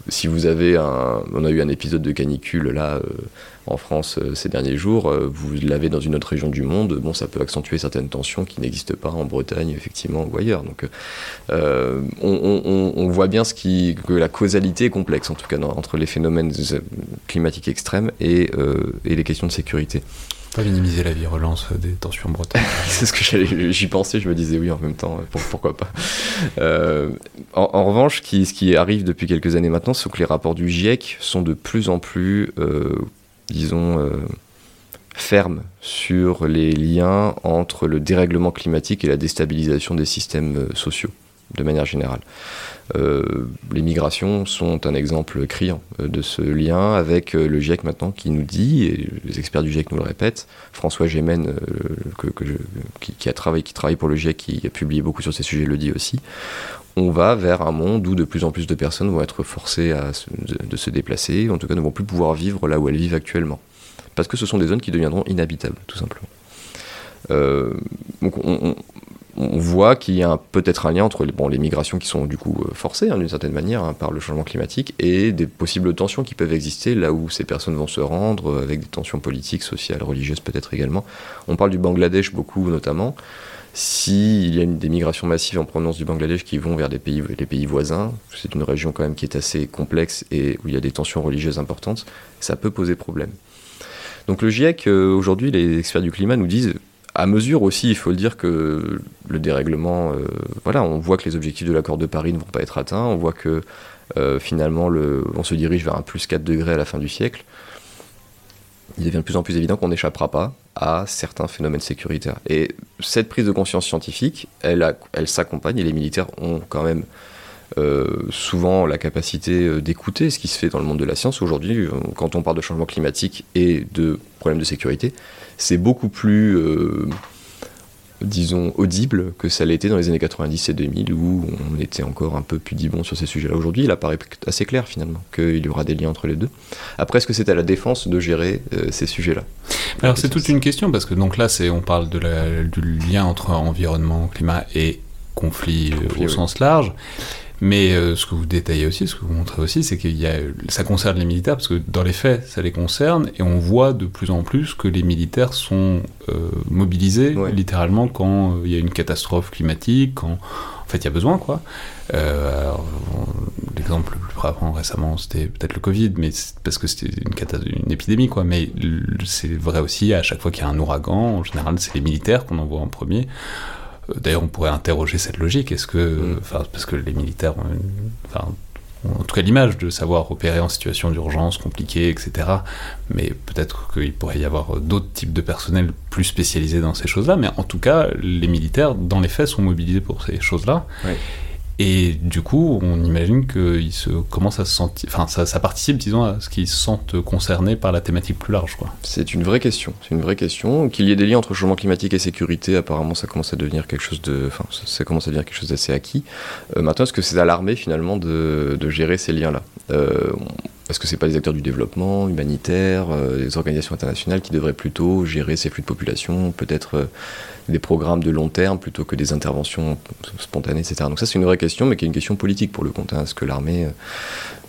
si vous avez un, on a eu un épisode de canicule là en France euh, ces derniers jours, euh, vous l'avez dans une autre région du monde, bon, ça peut accentuer certaines tensions qui n'existent pas en Bretagne, effectivement, ou ailleurs. Donc, euh, on, voit bien que la causalité est complexe, en tout cas, entre les phénomènes climatiques extrêmes et les questions de sécurité. Pas minimiser la virulence des tensions en Bretagne. c'est ce que j'y pensais, je me disais oui en même temps, pourquoi pas. en, revanche, ce qui, arrive depuis quelques années maintenant, c'est que les rapports du GIEC sont de plus en plus disons, euh, ferme sur les liens entre le dérèglement climatique et la déstabilisation des systèmes euh, sociaux, de manière générale. Euh, les migrations sont un exemple criant de ce lien avec le GIEC maintenant qui nous dit, et les experts du GIEC nous le répètent, François Gémen, qui, a travaillé, qui travaille pour le GIEC, qui a publié beaucoup sur ces sujets, le dit aussi, on va vers un monde où de plus en plus de personnes vont être forcées à de, se déplacer, en tout cas ne vont plus pouvoir vivre là où elles vivent actuellement. Parce que ce sont des zones qui deviendront inhabitables, tout simplement. Euh, donc on, voit qu'il y a peut-être un lien entre bon, les migrations qui sont du coup euh, forcées hein, d'une certaine manière hein, par le changement climatique et des possibles tensions qui peuvent exister là où ces personnes vont se rendre, euh, avec des tensions politiques, sociales, religieuses peut-être également. On parle du Bangladesh beaucoup notamment. S'il y a une, des migrations massives en provenance du Bangladesh qui vont vers des pays, les pays voisins, c'est une région quand même qui est assez complexe et où il y a des tensions religieuses importantes, ça peut poser problème. Donc le GIEC, euh, aujourd'hui, les experts du climat nous disent, à mesure aussi, il faut le dire, que le dérèglement, euh, voilà, on voit que les objectifs de l'accord de Paris ne vont pas être atteints, on voit que euh, finalement le, on se dirige vers un plus 4 degrés à la fin du siècle il devient de plus en plus évident qu'on n'échappera pas à certains phénomènes sécuritaires. Et cette prise de conscience scientifique, elle, s'accompagne, et les militaires ont quand même souvent la capacité euh, d'écouter ce qui se fait dans le monde de la science. Aujourd'hui, euh, quand on parle de changement climatique et de problèmes de sécurité, c'est beaucoup plus disons, audible que ça l'était dans les années 90 et 2000 où on était encore un peu pudibond sur ces sujets-là. Aujourd'hui, il apparaît assez clair finalement qu'il y aura des liens entre les deux. Après, est-ce que c'est à la défense de gérer euh, ces sujets-là? Alors c'est toute une question parce que donc là, c'est on parle de du lien entre environnement, climat et conflit, euh, au sens large. Mais euh, ce que vous détaillez aussi, ce que vous montrez aussi, c'est que ça concerne les militaires, parce que dans les faits, ça les concerne, et on voit de plus en plus que les militaires sont euh, mobilisés, littéralement, quand euh, il y a une catastrophe climatique, quand en fait il y a besoin, quoi. L'exemple le plus frappant récemment, c'était peut-être le Covid, mais parce que c'était une, une épidémie, quoi. Mais c'est vrai aussi, à chaque fois qu'il y a un ouragan, en général, c'est les militaires qu'on envoie en premier. D'ailleurs, on pourrait interroger cette logique. Est-ce que, mm. enfin, parce que les militaires ont, en tout cas l'image de savoir opérer en situation d'urgence compliquée, etc. Mais peut-être qu'il pourrait y avoir d'autres types de personnel plus spécialisés dans ces choses-là. Mais en tout cas, les militaires, dans les faits, sont mobilisés pour ces choses-là. Et du coup, on imagine qu'ils se commencent à se sentir, enfin, ça, participe, disons, à ce qu'ils se sentent concernés par la thématique plus large. C'est une vraie question. C'est une vraie question. Qu'il y ait des liens entre changement climatique et sécurité, apparemment, ça commence à devenir quelque chose de, enfin, ça commence à devenir quelque chose d'assez acquis. Euh, maintenant, est-ce que c'est à l'armée finalement de, gérer ces liens-là? Euh, Est-ce que c'est pas les acteurs du développement humanitaire, euh, les organisations internationales qui devraient plutôt gérer ces flux de population, peut-être des programmes de long terme plutôt que des interventions spontanées, etc. Donc ça c'est une vraie question, mais qui est une question politique pour le compte. Est-ce que l'armée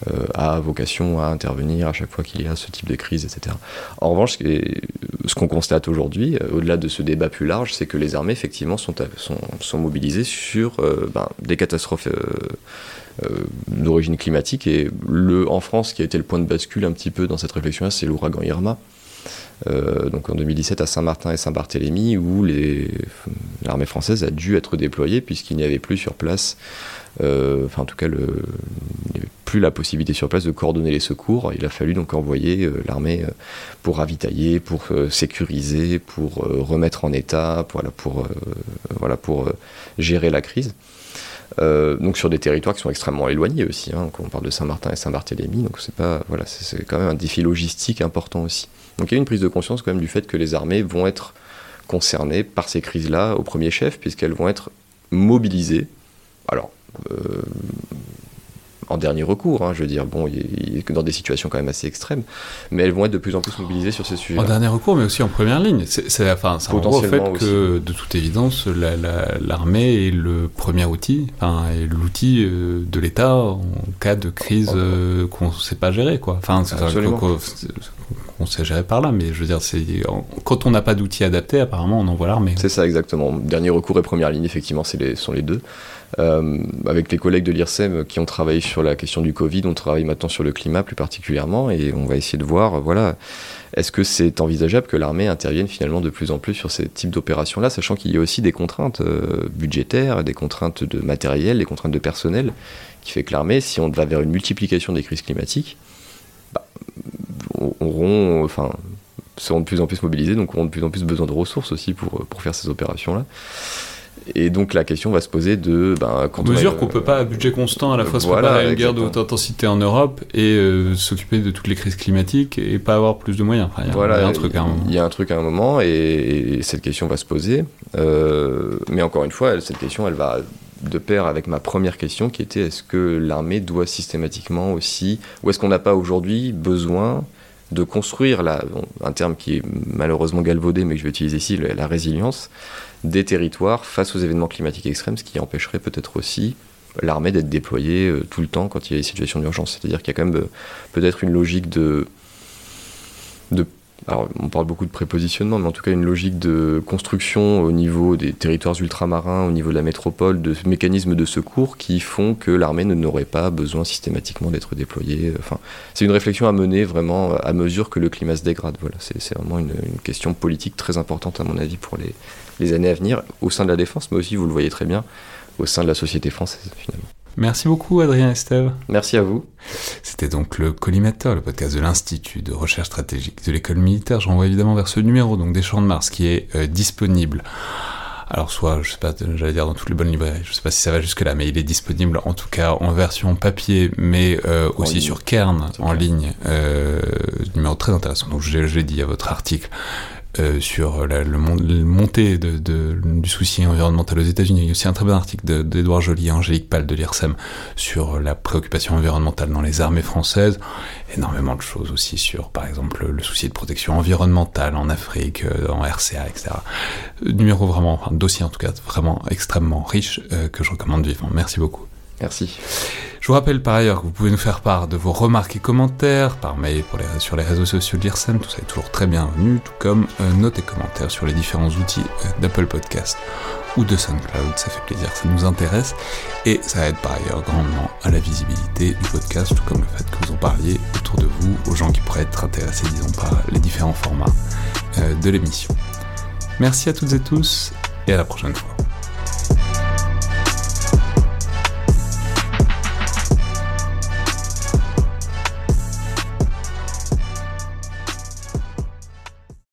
euh, a vocation à intervenir à chaque fois qu'il y a ce type de crise, etc. En revanche, ce qu'on constate aujourd'hui, euh, au-delà de ce débat plus large, c'est que les armées effectivement sont, mobilisées sur euh, ben, des catastrophes d'origine climatique. Et le, en France, qui a été le point de bascule un petit peu dans cette réflexion-là, c'est l'ouragan Irma. Donc en 2017 à Saint-Martin et Saint-Barthélemy, où l'armée française a dû être déployée puisqu'il n'y avait plus sur place, enfin en tout cas le, plus la possibilité sur place de coordonner les secours. Il a fallu donc envoyer euh, l'armée euh, pour ravitailler, pour euh, sécuriser, pour remettre en état, pour gérer la crise. Donc sur des territoires qui sont extrêmement éloignés aussi, hein, on parle de Saint-Martin et Saint-Barthélemy, donc c'est pas voilà, c'est quand même un défi logistique important aussi. Donc il y a une prise de conscience quand même du fait que les armées vont être concernées par ces crises-là au premier chef, puisqu'elles vont être mobilisées. Alors, en dernier recours, hein, je veux dire, bon, dans des situations quand même assez extrêmes, mais elles vont être de plus en plus mobilisées sur ces sujets. En dernier recours, mais aussi en première ligne. C'est enfin, au fait que, de toute évidence, l'armée est le premier outil, enfin, l'outil euh, de l'État en cas de crise euh, qu'on ne sait pas gérer, quoi. Enfin, qu'on sait gérer par là, mais je veux dire, c'est quand on n'a pas d'outils adaptés, apparemment, on envoie l'armée. C'est ça, exactement. Dernier recours et première ligne, effectivement, les, sont les deux. Euh, avec les collègues de l'IRSEM qui ont travaillé sur la question du Covid, on travaille maintenant sur le climat plus particulièrement et on va essayer de voir, voilà, est-ce que c'est envisageable que l'armée intervienne finalement de plus en plus sur ces types d'opérations-là, sachant qu'il y a aussi des contraintes euh, budgétaires, des contraintes de matériel, des contraintes de personnel, qui fait que l'armée, si on va vers une multiplication des crises climatiques, bah, auront, enfin, seront de plus en plus mobilisés, donc auront de plus en plus besoin de ressources aussi pour faire ces opérations-là. Et donc la question va se poser de... Ben, quand mesure qu'on ne peut pas à budget constant à la fois se préparer à une guerre de haute intensité en Europe et euh, s'occuper de toutes les crises climatiques et pas avoir plus de moyens. il, y a, voilà, un truc à un moment. Il y a un truc à un moment et, cette question va se poser. Euh, mais encore une fois, cette question, elle va de pair avec ma première question qui était est-ce que l'armée doit systématiquement aussi, ou est-ce qu'on n'a pas aujourd'hui besoin de construire la, un terme qui est malheureusement galvaudé mais que je vais utiliser ici, la résilience, des territoires face aux événements climatiques extrêmes, ce qui empêcherait peut-être aussi l'armée d'être déployée euh, tout le temps quand il y a des situations d'urgence. C'est-à-dire qu'il y a quand même euh, peut-être une logique de, alors on parle beaucoup de prépositionnement, mais en tout cas une logique de construction au niveau des territoires ultramarins, au niveau de la métropole, de mécanismes de secours qui font que l'armée n'aurait pas besoin systématiquement d'être déployée. Enfin, c'est une réflexion à mener vraiment à mesure que le climat se dégrade. Voilà, c'est vraiment une, question politique très importante à mon avis pour les, les années à venir au sein de la défense, mais aussi, vous le voyez très bien, au sein de la société française finalement. Merci beaucoup Adrien Estève. Merci à vous. C'était donc le Collimateur, le podcast de l'Institut de recherche stratégique de l'école militaire. Je renvoie évidemment vers ce numéro donc des Champs de Mars qui est euh, disponible. Alors soit, je sais pas, j'allais dire dans toutes les bonnes librairies, je sais pas si ça va jusque là, mais il est disponible en tout cas en version papier, mais euh, aussi sur Kern en ligne. Euh, numéro très intéressant. Donc je, je l'ai dit à votre article. Euh, sur la le, montée de, du souci environnemental aux États-Unis. Il y a aussi un très bon article d'Edouard Joly et Angélique Pal de l'IRSEM sur la préoccupation environnementale dans les armées françaises. Énormément de choses aussi sur, par exemple, le souci de protection environnementale en Afrique, euh, en RCA, etc. Numéro vraiment, enfin, dossier en tout cas, vraiment extrêmement riche euh, que je recommande vivement. Merci beaucoup. Merci. Je vous rappelle par ailleurs que vous pouvez nous faire part de vos remarques et commentaires par mail pour les, sur les réseaux sociaux de tout ça est toujours très bienvenu, tout comme euh, et commentaires sur les différents outils euh, d'Apple Podcast ou de SoundCloud, ça fait plaisir, ça nous intéresse et ça aide par ailleurs grandement à la visibilité du podcast, tout comme le fait que vous en parliez autour de vous aux gens qui pourraient être intéressés, disons, par les différents formats euh, de l'émission. Merci à toutes et tous et à la prochaine fois.